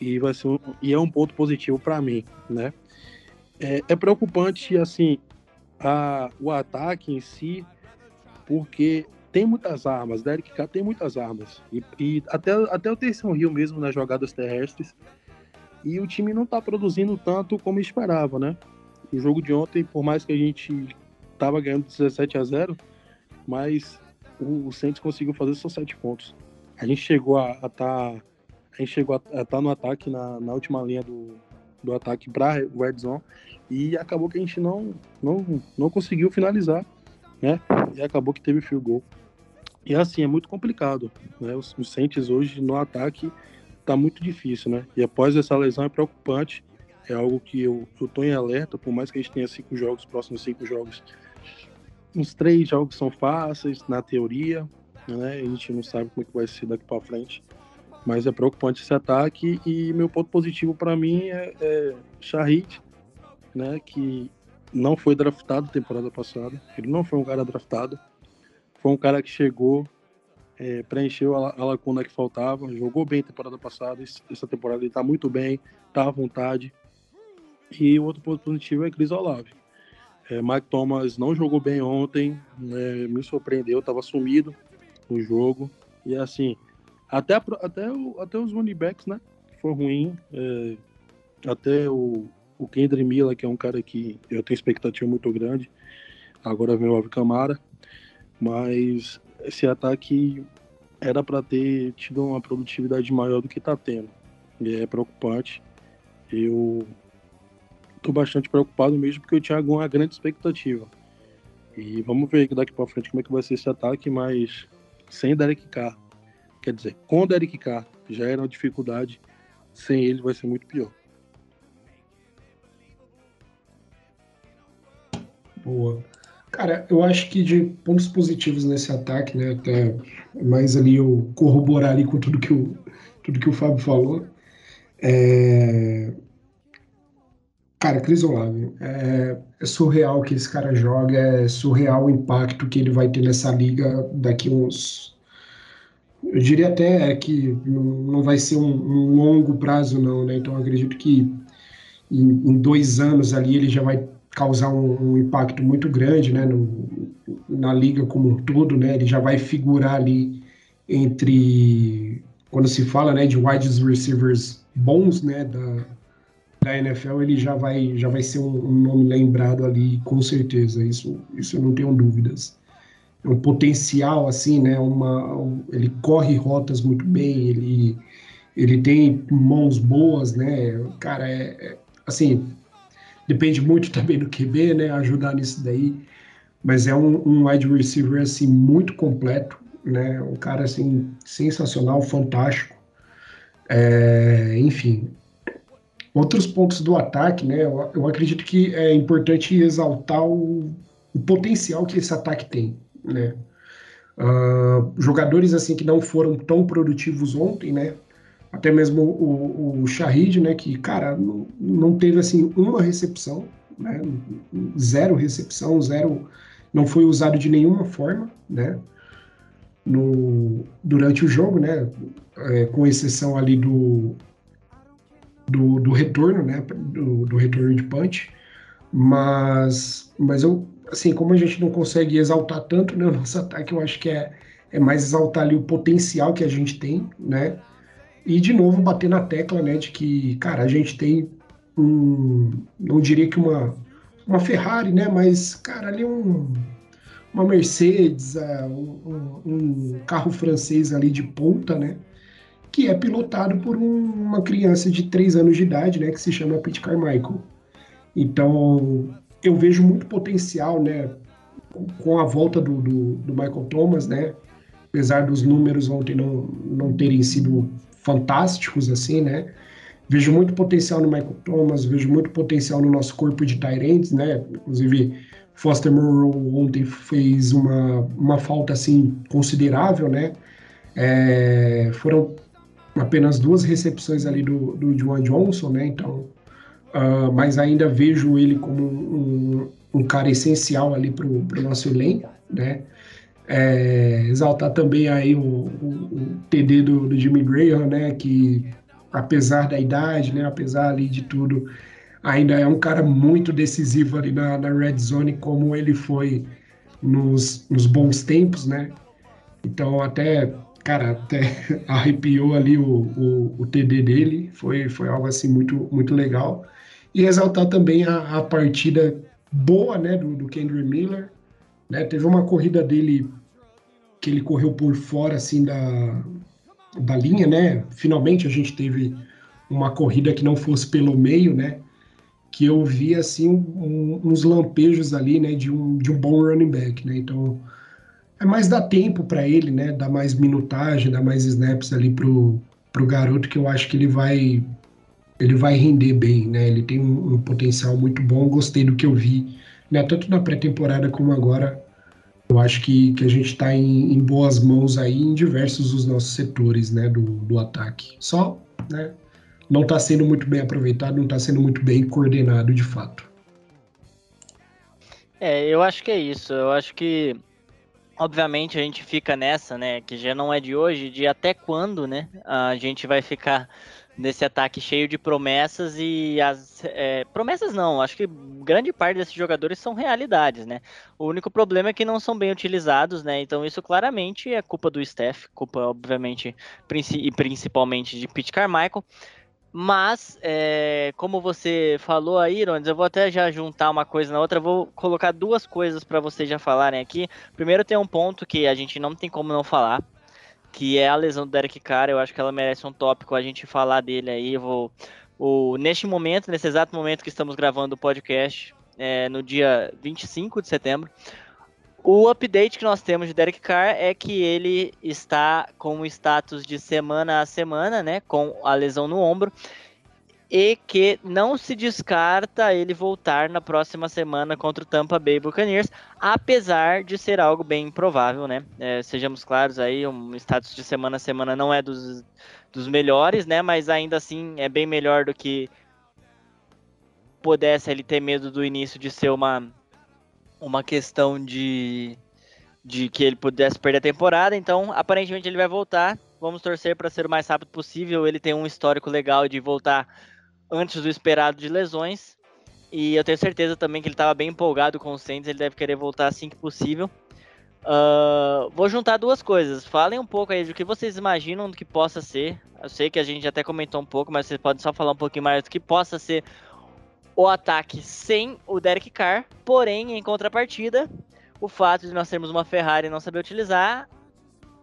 e vai ser um, e é um ponto positivo para mim, né? É, é, preocupante assim a, o ataque em si, porque tem muitas armas, Derek Carr tem muitas armas e, e até até o Terção Rio mesmo nas jogadas terrestres e o time não está produzindo tanto como esperava, né? O jogo de ontem, por mais que a gente estava ganhando 17 a 0, mas o, o Saints conseguiu fazer só 7 pontos. A gente chegou a estar tá, a gente chegou a estar tá no ataque na, na última linha do, do ataque para o Red Zone e acabou que a gente não não, não conseguiu finalizar, né? E acabou que teve field goal. E assim, é muito complicado, né? Os, os Saints hoje no ataque tá muito difícil, né? E após essa lesão é preocupante. É algo que eu, eu tô em alerta, por mais que a gente tenha cinco jogos, próximos cinco jogos, uns três jogos são fáceis, na teoria, né? A gente não sabe como é que vai ser daqui para frente. Mas é preocupante esse ataque e meu ponto positivo para mim é, é Shahid, né? Que não foi draftado temporada passada. Ele não foi um cara draftado. Foi um cara que chegou, é, preencheu a, a, lacuna que faltava, jogou bem temporada passada. Essa temporada ele tá muito bem, tá à vontade. E o outro ponto positivo é Chris Olave. É, Mike Thomas não jogou bem ontem, né, me surpreendeu, estava sumido no jogo. E assim, até, até, o, até os running backs, né? Foi ruim. É, até o, o Kendry Miller, que é um cara que eu tenho expectativa muito grande. Agora vem o Alvin Camara. Mas esse ataque era para ter tido uma produtividade maior do que está tendo. E é preocupante. Eu estou bastante preocupado mesmo porque eu tinha uma grande expectativa. E vamos ver daqui para frente como é que vai ser esse ataque, mas sem Derek Carr. Quer dizer, com Derek Carr já era uma dificuldade, sem ele vai ser muito pior. Boa. Cara, eu acho que de pontos positivos nesse ataque, né? Até mais ali eu corroborar ali com tudo que o, tudo que o Fábio falou. É... Cara, Cris Olave, é, é surreal o que esse cara joga, é surreal o impacto que ele vai ter nessa liga daqui uns. Eu diria até que não vai ser um, um longo prazo, não, né? Então acredito que em, em dois anos ali ele já vai causar um, um, impacto muito grande né, no, na liga como um todo, né, ele já vai figurar ali entre, quando se fala né, de wide receivers bons né, da, da NFL, ele já vai, já vai ser um, nome lembrado ali, com certeza, isso, isso eu não tenho dúvidas. É um potencial, assim, né, uma, um, ele corre rotas muito bem, ele, ele tem mãos boas, né, cara, é, é assim, Depende muito também do QB, né? Ajudar nisso daí. Mas é um, um wide receiver assim muito completo, né? Um cara assim sensacional, fantástico. É, enfim, outros pontos do ataque, né? Eu, eu, acredito que é importante exaltar o, o potencial que esse ataque tem, né? Uh, jogadores assim que não foram tão produtivos ontem, né? até mesmo o, o Shahid, né, que, cara, não, não teve, assim, uma recepção, né, zero recepção, zero, não foi usado de nenhuma forma, né, no, durante o jogo, né, é, com exceção ali do, do, do retorno, né, do, do, retorno de punch, mas, mas eu, assim, como a gente não consegue exaltar tanto, né, o nosso ataque, eu acho que é, é mais exaltar ali o potencial que a gente tem, né, e de novo bater na tecla, né, de que, cara, a gente tem um, não diria que uma, uma Ferrari, né, mas, cara, ali um, uma Mercedes, uh, um, um, carro francês ali de ponta, né, que é pilotado por um, uma criança de 3 anos de idade, né, que se chama Pete Carmichael. Então, eu vejo muito potencial, né, com a volta do, do, do Michael Thomas, né, apesar dos números ontem não, não terem sido fantásticos, assim, né? Vejo muito potencial no Michael Thomas, vejo muito potencial no nosso corpo de Tyrants, né? Inclusive, Foster Moreau ontem fez uma, uma falta, assim, considerável, né? É, foram apenas duas recepções ali do, do Juan Johnson, né? Então, uh, mas ainda vejo ele como um, um cara essencial ali para o nosso elenco, né? É, exaltar também aí o, o, o TD do, do, Jimmy Graham, né, que apesar da idade, né, apesar ali de tudo, ainda é um cara muito decisivo ali na, na red zone, como ele foi nos, nos bons tempos, né? Então até, cara, até arrepiou ali o, o, o, TD dele, foi, foi algo assim muito, muito legal. E exaltar também a, a partida boa, né, do, do Kendrick Miller, né? Teve uma corrida dele que ele correu por fora assim da, da linha, né? Finalmente a gente teve uma corrida que não fosse pelo meio, né? Que eu vi assim um, uns lampejos ali, né? De um, de um bom running back, né? Então é mais dar tempo para ele, né? Dar mais minutagem, dar mais snaps ali pro, pro garoto que eu acho que ele vai ele vai render bem, né? Ele tem um, um potencial muito bom. Gostei do que eu vi né? Tanto na pré-temporada como agora, eu acho que, que a gente está em, em, boas mãos aí em diversos dos nossos setores, né? Do, do ataque. Só, né? Não está sendo muito bem aproveitado, não está sendo muito bem coordenado de fato. É, eu acho que é isso. Eu acho que obviamente a gente fica nessa, né, que já não é de hoje, de até quando, né, a gente vai ficar nesse ataque cheio de promessas e as é, promessas não, acho que grande parte desses jogadores são realidades, né? O único problema é que não são bem utilizados, né? Então isso claramente é culpa do Steph, culpa obviamente e principalmente de Pete Carmichael. Mas, é, como você falou aí, Irones, eu vou até já juntar uma coisa na outra. Vou colocar duas coisas para vocês já falarem aqui. Primeiro, tem um ponto que a gente não tem como não falar, que é a lesão do Derek Carr. Eu acho que ela merece um tópico a gente falar dele aí. Vou, o, neste momento, nesse exato momento que estamos gravando o podcast, é, no dia 25 de setembro, o update que nós temos de Derek Carr é que ele está com o status de semana a semana, né, com a lesão no ombro, e que não se descarta ele voltar na próxima semana contra o Tampa Bay Buccaneers, apesar de ser algo bem improvável, né? É, sejamos claros aí, um status de semana a semana não é dos, dos melhores, né? Mas ainda assim é bem melhor do que pudesse ele ter medo do início de ser uma uma questão de, de que ele pudesse perder a temporada. Então, aparentemente ele vai voltar. Vamos torcer para ser o mais rápido possível. Ele tem um histórico legal de voltar antes do esperado de lesões. E eu tenho certeza também que ele estava bem empolgado com o Saints. Ele deve querer voltar assim que possível. Uh, vou juntar duas coisas. Falem um pouco aí do que vocês imaginam do que possa ser. Eu sei que a gente até comentou um pouco, mas vocês podem só falar um pouquinho mais do que possa ser o ataque sem o Derek Carr, porém, em contrapartida, o fato de nós termos uma Ferrari e não saber utilizar,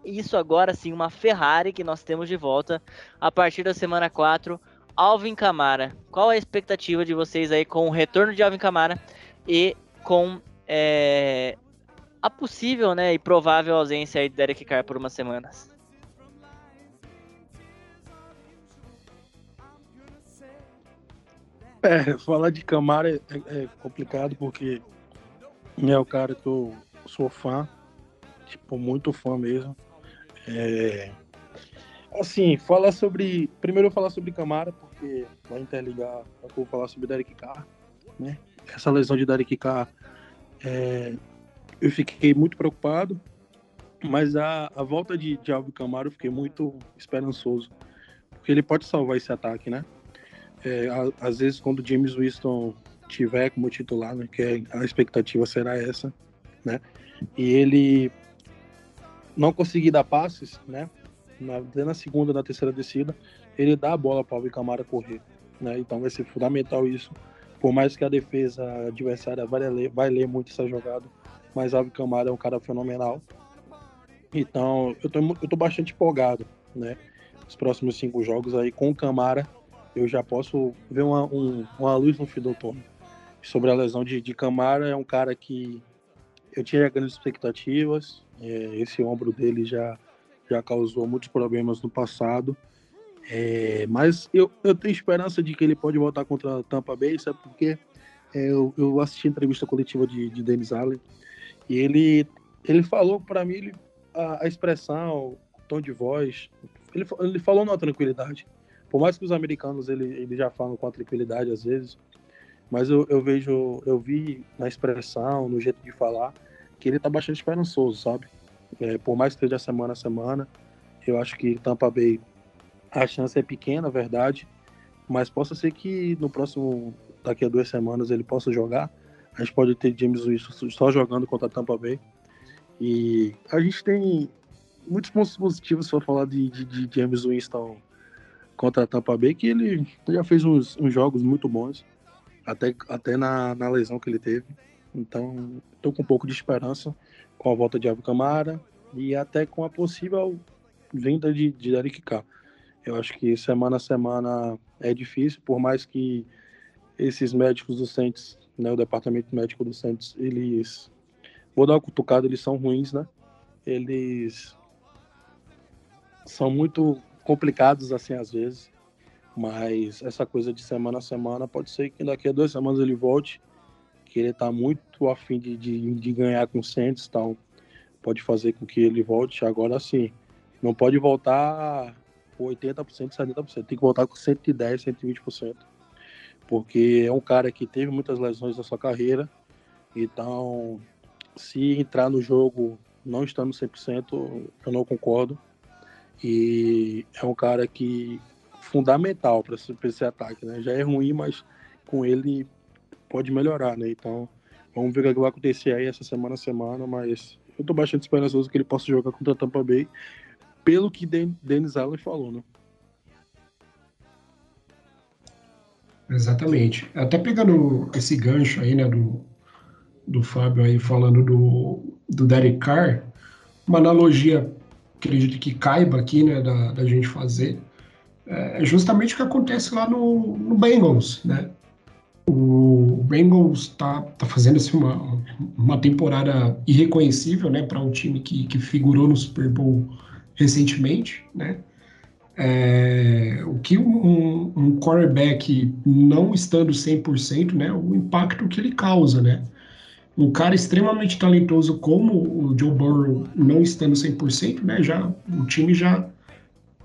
isso agora sim, uma Ferrari que nós temos de volta a partir da semana 4, Alvin Camara. Qual a expectativa de vocês aí com o retorno de Alvin Camara e com é, a possível né, e provável ausência aí de Derek Carr por umas semanas? É, falar de Camara é, é, complicado porque é o cara que eu sou fã, tipo, muito fã mesmo. É, assim, falar sobre. Primeiro eu falar sobre Camara, porque vai interligar, eu vou falar sobre Derek Carr, né? Essa lesão de Derek Carr, é, eu fiquei muito preocupado, mas a, a volta de, Alvin Camara eu fiquei muito esperançoso, porque ele pode salvar esse ataque, né? É, às vezes quando James Winston tiver como titular, né, que é, a expectativa será essa, né, e ele não conseguir dar passes, né, na, na segunda, na terceira descida, ele dá a bola para o Camara correr, né, então vai ser fundamental isso, por mais que a defesa adversária vai ler, vai ler muito essa jogada, mas Alvin Camara é um cara fenomenal, então eu tô, eu tô bastante empolgado, né, os próximos cinco jogos aí com o Camara eu já posso ver uma, um, uma luz no fim do outono. Sobre a lesão de, de Camara, é um cara que eu tinha grandes expectativas. É, esse ombro dele já, já causou muitos problemas no passado. É, mas eu, eu tenho esperança de que ele pode voltar contra a Tampa Bay, sabe porque é, eu, eu assisti a entrevista coletiva de, de Dennis Allen e ele, ele falou para mim ele, a, a, expressão, o tom de voz, ele, ele falou numa tranquilidade. Por mais que os americanos ele, ele já falam com a tranquilidade às vezes, mas eu, eu vejo, eu vi na expressão, no jeito de falar, que ele tá bastante esperançoso, sabe? É, por mais que esteja semana a semana, eu acho que Tampa Bay a chance é pequena, verdade, mas possa ser que no próximo, daqui a duas semanas, ele possa jogar. A gente pode ter James Wilson só jogando contra a Tampa Bay. E a gente tem muitos pontos positivos para falar de, de, de James Winston contra a Tampa Bay, que ele já fez uns, uns jogos muito bons, até, até na, na, lesão que ele teve. Então, estou com um pouco de esperança com a volta de Ave Camara e até com a possível vinda de, de Derek Carr. Eu acho que semana a semana é difícil, por mais que esses médicos do Santos, né, o departamento médico do Santos, eles, vou dar uma cutucada, eles são ruins, né? Eles são muito complicados assim às vezes, mas essa coisa de semana a semana pode ser que daqui a duas semanas ele volte, que ele está muito afim de, de, de ganhar com o Santos, então pode fazer com que ele volte. Agora sim, não pode voltar com 80%, 70%, tem que voltar com 110%, 120%, porque é um cara que teve muitas lesões na sua carreira, então se entrar no jogo não estando 100%, eu não concordo. E é um cara que fundamental para esse, esse, ataque, né? Já é ruim, mas com ele pode melhorar, né? Então, vamos ver o que vai acontecer aí essa semana semana, mas eu tô bastante esperançoso que ele possa jogar contra a Tampa Bay, pelo que Dennis Allen falou, né? Exatamente. Até pegando esse gancho aí, né, do, do Fábio aí falando do, do Derek Carr, uma analogia acredito que caiba aqui, né, da, da gente fazer, é justamente o que acontece lá no, no Bengals, né? O Bengals está tá fazendo assim, uma, uma temporada irreconhecível, né, para um time que, que figurou no Super Bowl recentemente, né? É, o que um, um quarterback não estando 100%, né, o impacto que ele causa, né? Um cara extremamente talentoso como o Joe Burrow não estando 100%, né, já, o time já,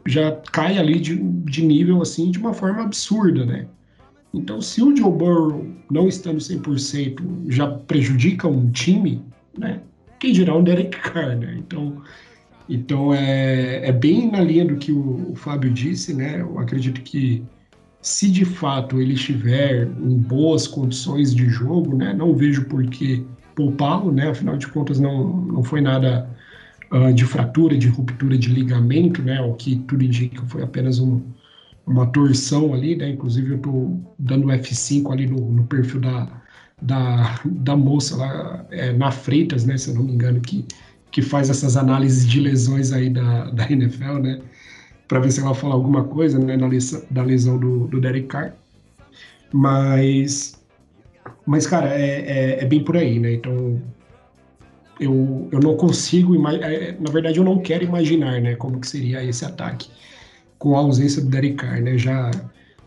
já cai ali de, de nível assim de uma forma absurda, né? Então, se o Joe Burrow não estando 100% já prejudica um time, né? Quem dirá um Derek Carr, né? Então, então é, é bem na linha do que o, o Fábio disse, né? Eu acredito que se de fato ele estiver em boas condições de jogo, né? Não vejo por que poupá-lo, né? Afinal de contas, não, não foi nada uh, de fratura, de ruptura de ligamento, né? O que tudo indica foi apenas um, uma torção ali, né? Inclusive eu estou dando F5 ali no, no perfil da, da, da moça lá, é, na Freitas, né? Se eu não me engano, que que faz essas análises de lesões aí da, da NFL, né? Para ver se ela fala alguma coisa, né? Da lesão, da lesão do, do Derek Carr. Mas, mas cara, é, é, é bem por aí, né? Então, eu, eu não consigo, é, na verdade, eu não quero imaginar, né? Como que seria esse ataque com a ausência do Derek Carr, né? Já,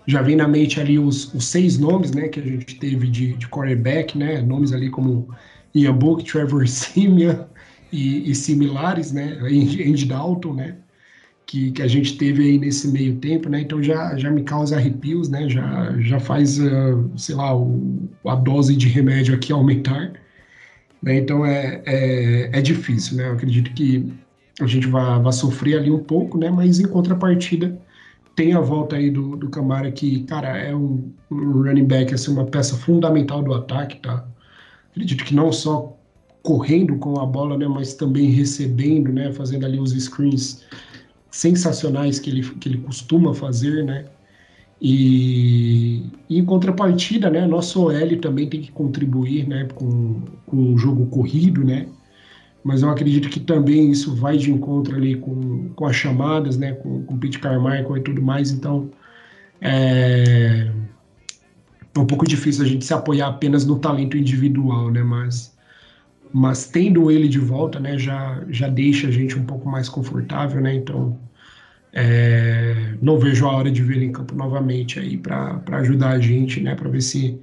já vem na mente ali os, os seis nomes, né? Que a gente teve de, de quarterback, né? Nomes ali como Ian Book, Trevor Simeon, e, e similares, né? Andy Dalton, né? Que, que a gente teve aí nesse meio tempo, né? Então já, já me causa arrepios, né? Já, já faz, uh, sei lá, o, a dose de remédio aqui aumentar. Né? Então é, é, é difícil, né? Eu acredito que a gente vai, sofrer ali um pouco, né? Mas em contrapartida tem a volta aí do, do Camara que, cara, é um, um running back, assim, uma peça fundamental do ataque, tá? Acredito que não só correndo com a bola, né, mas também recebendo, né, fazendo ali os screens sensacionais que ele, que ele costuma fazer, né, e, e em contrapartida, né, nosso OL também tem que contribuir, né, com, com o jogo corrido, né, mas eu acredito que também isso vai de encontro ali com, com as chamadas, né, com, com o Pete Carmichael e tudo mais, então é, é um pouco difícil a gente se apoiar apenas no talento individual, né, mas mas tendo ele de volta, né, já, já deixa a gente um pouco mais confortável, né, então é, não vejo a hora de ver em campo novamente aí para ajudar a gente, né, para ver se,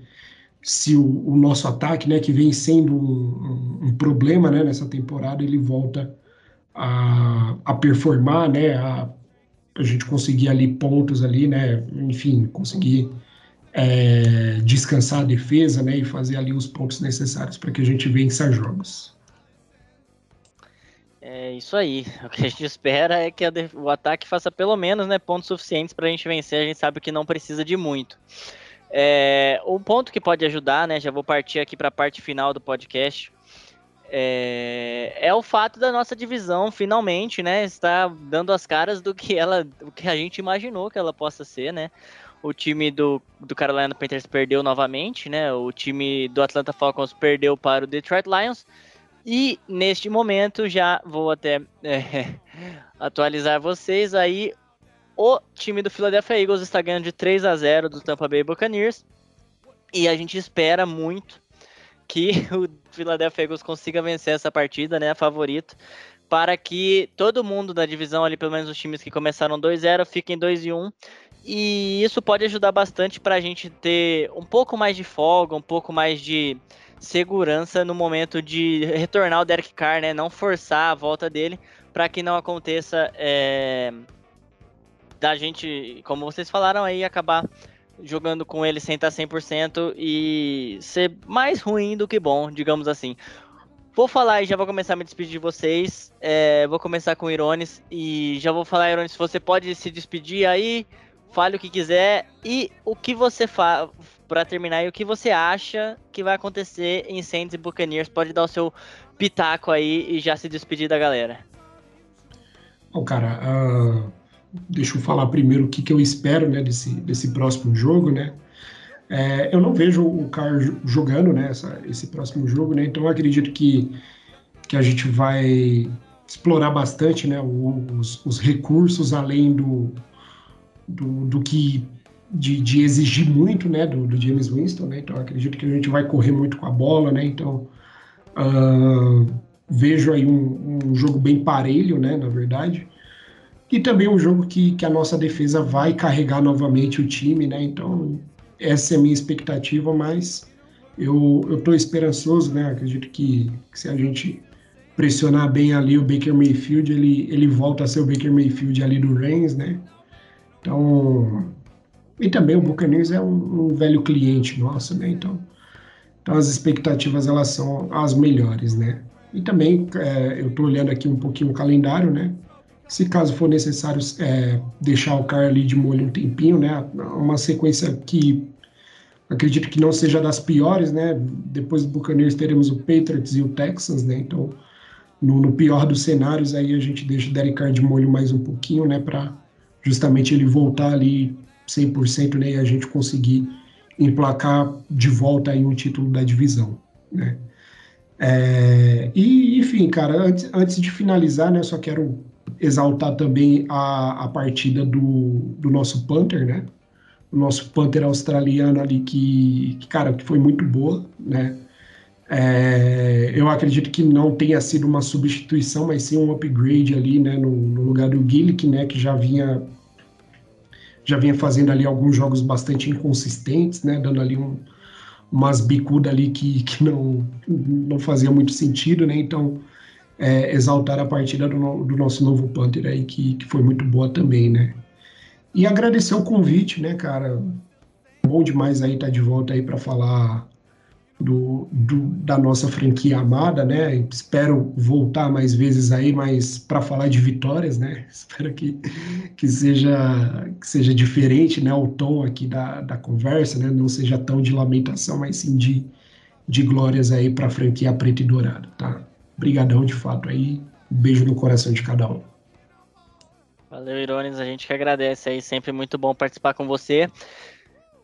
se o, o, nosso ataque, né, que vem sendo um, um, um, problema, né, nessa temporada, ele volta a, a performar, né, a, a gente conseguir ali pontos ali, né, enfim, conseguir é, descansar a defesa né, e fazer ali os pontos necessários para que a gente vença jogos. É isso aí. O que a gente espera é que o ataque faça pelo menos né, pontos suficientes para a gente vencer. A gente sabe que não precisa de muito. É, um ponto que pode ajudar, né? Já vou partir aqui para a parte final do podcast. É, é, o fato da nossa divisão finalmente, né, estar dando as caras do que ela, do que a gente imaginou que ela possa ser, né? o time do, do Carolina Panthers perdeu novamente, né? O time do Atlanta Falcons perdeu para o Detroit Lions. E neste momento já vou até é, atualizar vocês aí. O time do Philadelphia Eagles está ganhando de 3 a 0 do Tampa Bay Buccaneers. E a gente espera muito que o Philadelphia Eagles consiga vencer essa partida, né? Favorito. Para que todo mundo da divisão ali, pelo menos os times que começaram 2-0, fiquem 2 1 e isso pode ajudar bastante para a gente ter um pouco mais de folga, um pouco mais de segurança no momento de retornar o Derek Carr, né? Não forçar a volta dele para que não aconteça é, da gente, como vocês falaram aí, acabar jogando com ele sem estar 100% e ser mais ruim do que bom, digamos assim. Vou falar e já vou começar a me despedir de vocês. É, vou começar com o Irones e já vou falar, Irones, você pode se despedir aí, fale o que quiser e o que você faz para terminar e o que você acha que vai acontecer em Saints e Buccaneers. Pode dar o seu pitaco aí e já se despedir da galera. Bom, cara, uh, deixa eu falar primeiro o que, que eu espero né, desse, desse próximo jogo, né? É, eu não vejo o Car jogando né, esse próximo jogo, né? Então acredito que, que a gente vai explorar bastante né, os, os recursos além do, do, do que de, de, exigir muito né, do, do, James Winston, né? Então acredito que a gente vai correr muito com a bola, né? Então uh, vejo aí um, um, jogo bem parelho, né? Na verdade. E também um jogo que, que a nossa defesa vai carregar novamente o time, né? Então essa é a minha expectativa, mas eu estou esperançoso, né? Acredito que, que, se a gente pressionar bem ali o Baker Mayfield, ele, ele volta a ser o Baker Mayfield ali do Rams, né? Então, e também o Buccaneers é um, um velho cliente nosso, né? Então, então as expectativas elas são as melhores, né? E também é, eu estou olhando aqui um pouquinho o calendário, né? Se caso for necessário é, deixar o cara ali de molho um tempinho, né? Uma sequência que acredito que não seja das piores, né? Depois do Buccaneers teremos o Patriots e o Texans, né? Então, no, no pior dos cenários, aí a gente deixa o Derek Carr de molho mais um pouquinho, né? Para justamente ele voltar ali 100% né, e a gente conseguir emplacar de volta aí um título da divisão, né? É, e, enfim, cara, antes, antes de finalizar, né, só quero exaltar também a, a partida do, do nosso Panther, né? O nosso Panther australiano ali, que, que cara, que foi muito boa, né? É, eu acredito que não tenha sido uma substituição, mas sim um upgrade ali, né, no, no lugar do Gillick, né, que já vinha já vinha fazendo ali alguns jogos bastante inconsistentes, né, dando ali um, umas bicudas ali que, que não, não fazia muito sentido, né, então é, exaltar a partida do, do, nosso novo Panther aí, que, que foi muito boa também, né. E agradecer o convite, né, cara, bom demais aí estar tá de volta aí para falar do, do, da nossa franquia amada, né? Espero voltar mais vezes aí, mas para falar de vitórias, né? Espero que, que, seja, que seja diferente, né? O tom aqui da, da conversa, né? Não seja tão de lamentação, mas sim de, de glórias aí para a franquia preta e dourada, tá? Obrigadão de fato aí. Um beijo no coração de cada um. Valeu, Irones. A gente que agradece aí. Sempre muito bom participar com você.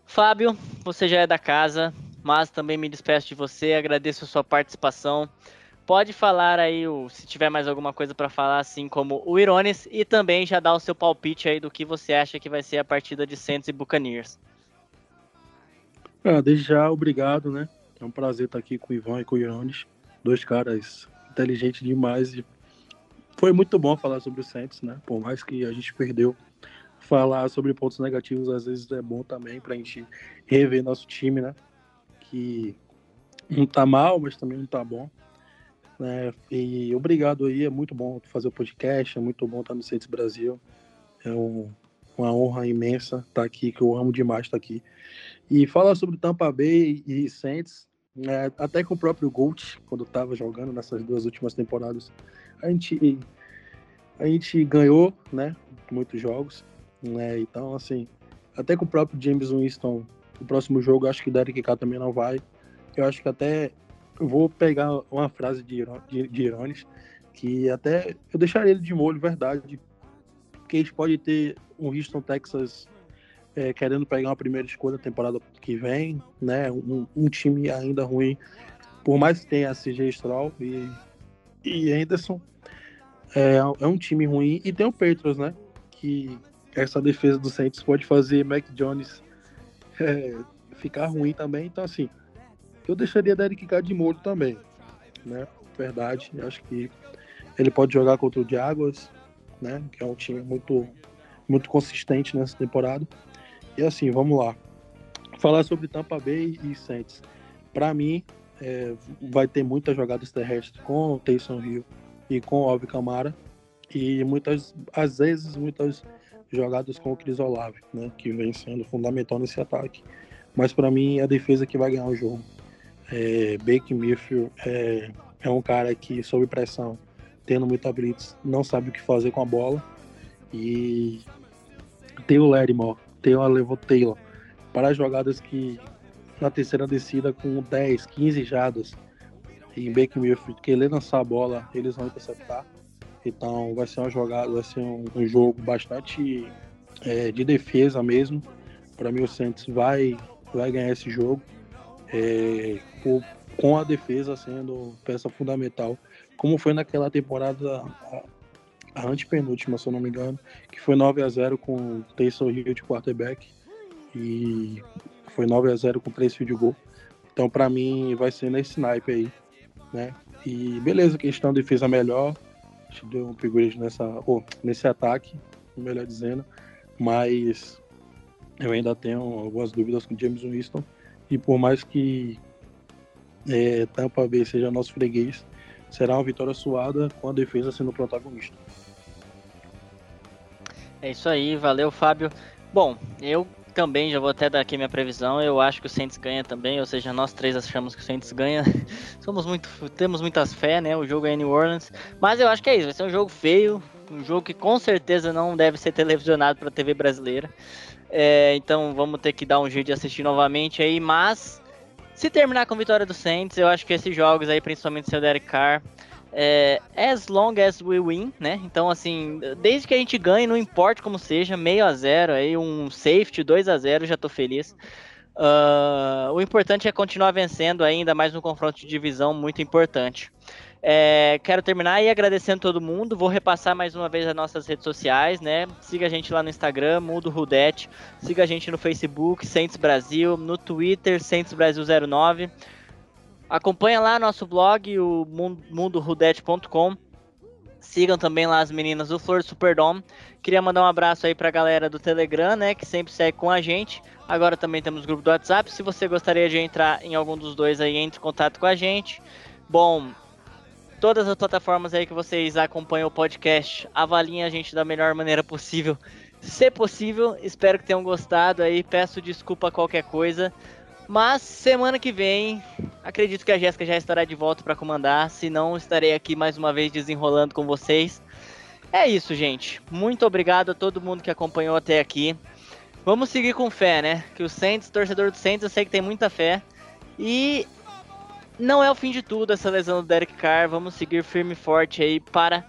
Fábio, você já é da casa mas também me despeço de você, agradeço a sua participação. Pode falar aí, se tiver mais alguma coisa para falar, assim como o Irones, e também já dar o seu palpite aí do que você acha que vai ser a partida de Saints e Buccaneers. Ah, desde já, obrigado, né? É um prazer estar aqui com o Ivan e com o Irones, dois caras inteligentes demais. Foi muito bom falar sobre o Saints, né? Por mais que a gente perdeu, falar sobre pontos negativos às vezes é bom também para a gente rever nosso time, né? Que não tá mal, mas também não tá bom. Né? E obrigado aí, é muito bom fazer o podcast, é muito bom estar no Cientes Brasil. É um, uma honra imensa estar aqui, que eu amo demais estar aqui. E falar sobre Tampa Bay e Saints, né? até com o próprio Gold, quando estava jogando nessas duas últimas temporadas, a gente, a gente ganhou né, muitos jogos. Né? Então, assim, até com o próprio James Winston o próximo jogo, acho que Derek K também não vai. Eu acho que até vou pegar uma frase de, de, de Irones, que até eu deixaria ele de molho, verdade. Porque eles podem ter um Houston, Texas é, querendo pegar uma primeira escolha na temporada que vem, né? Um, um, time ainda ruim, por mais que tenha CJ Stroll e, e Anderson, é, é um time ruim. E tem o Petros, né? Que essa defesa do Saints pode fazer Mac Jones é, ficar ruim também. Então, assim, eu deixaria Derek Carr de molho também, né? Verdade, acho que ele pode jogar contra o Jaguars, né? Que é um time muito, muito consistente nessa temporada. E assim, vamos lá. Falar sobre Tampa Bay e Saints. Para mim, é, vai ter muitas jogadas terrestres com o Taysom Hill e com o Alvin Kamara. E muitas, às vezes, muitas jogadas com o Chris Olave, né, que vem sendo fundamental nesse ataque. Mas para mim é a defesa que vai ganhar o jogo. É, Baker Mayfield é, é um cara que, sob pressão, tendo muita blitz, não sabe o que fazer com a bola. E tem o Lattimore, tem o Alevo Taylor, para jogadas que na terceira descida com 10, 15 jadas, e Baker Mayfield querer lançar a bola, eles vão interceptar. Então vai ser uma jogada, vai ser um, um jogo bastante é, de defesa mesmo. Para mim o Santos vai, vai ganhar esse jogo. É, com a defesa sendo peça fundamental como foi naquela temporada a, a antepenúltima, se eu não me engano, que foi 9 a 0 com Taysom Hill de quarterback e foi 9 a 0 com 3 field goal. Então, para mim, vai ser nesse naipe aí, né? E beleza, questão de defesa melhor, gente deu um upgrade nessa, oh, nesse ataque, melhor dizendo, mas eu ainda tenho algumas dúvidas com James Winston e por mais que é, Tampa Bay seja nosso freguês, será uma vitória suada com a defesa sendo protagonista. É isso aí, valeu Fábio. Bom, eu também já vou até dar aqui minha previsão. Eu acho que o Saints ganha também, ou seja, nós três achamos que o Saints ganha. Somos muito, temos muitas fé, né? O jogo é em New Orleans, mas eu acho que é isso. Vai ser um jogo feio, um jogo que com certeza não deve ser televisionado para a TV brasileira. É, então vamos ter que dar um jeito de assistir novamente aí, mas se terminar com vitória do Saints, eu acho que esses jogos aí, principalmente seu Derek Carr, é, as long as we win, né? Então, assim, desde que a gente ganhe, não importa como seja, meio a zero, aí um safety, 2 a 0 já tô feliz. Uh, o importante é continuar vencendo ainda mais um confronto de divisão muito importante. É, quero terminar aí agradecendo todo mundo. Vou repassar mais uma vez as nossas redes sociais, né? Siga a gente lá no Instagram, Mundo Rudete. Siga a gente no Facebook, Saints Brasil. No Twitter, Saints Brasil 09. Acompanha lá nosso blog, o mundorudete.com. Sigam também lá as meninas do Flor Superdome. Queria mandar um abraço aí pra galera do Telegram, né, que sempre segue com a gente. Agora também temos grupo do WhatsApp. Se você gostaria de entrar em algum dos dois aí, entre em contato com a gente. Bom, todas as plataformas aí que vocês acompanham o podcast, avaliem a gente da melhor maneira possível. Se possível, espero que tenham gostado aí. Peço desculpa qualquer coisa. Mas semana que vem, acredito que a Jéssica já estará de volta para comandar. Se não, estarei aqui mais uma vez desenrolando com vocês. É isso, gente. Muito obrigado a todo mundo que acompanhou até aqui. Vamos seguir com fé, né? Que o Saints, torcedor do Saints, eu sei que tem muita fé. E não é o fim de tudo essa lesão do Derek Carr. Vamos seguir firme e forte aí para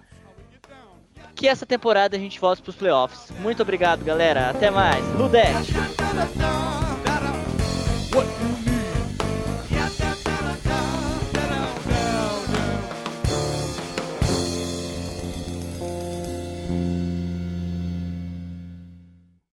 que essa temporada a gente volte para os playoffs. Muito obrigado, galera. Até mais. Ludete!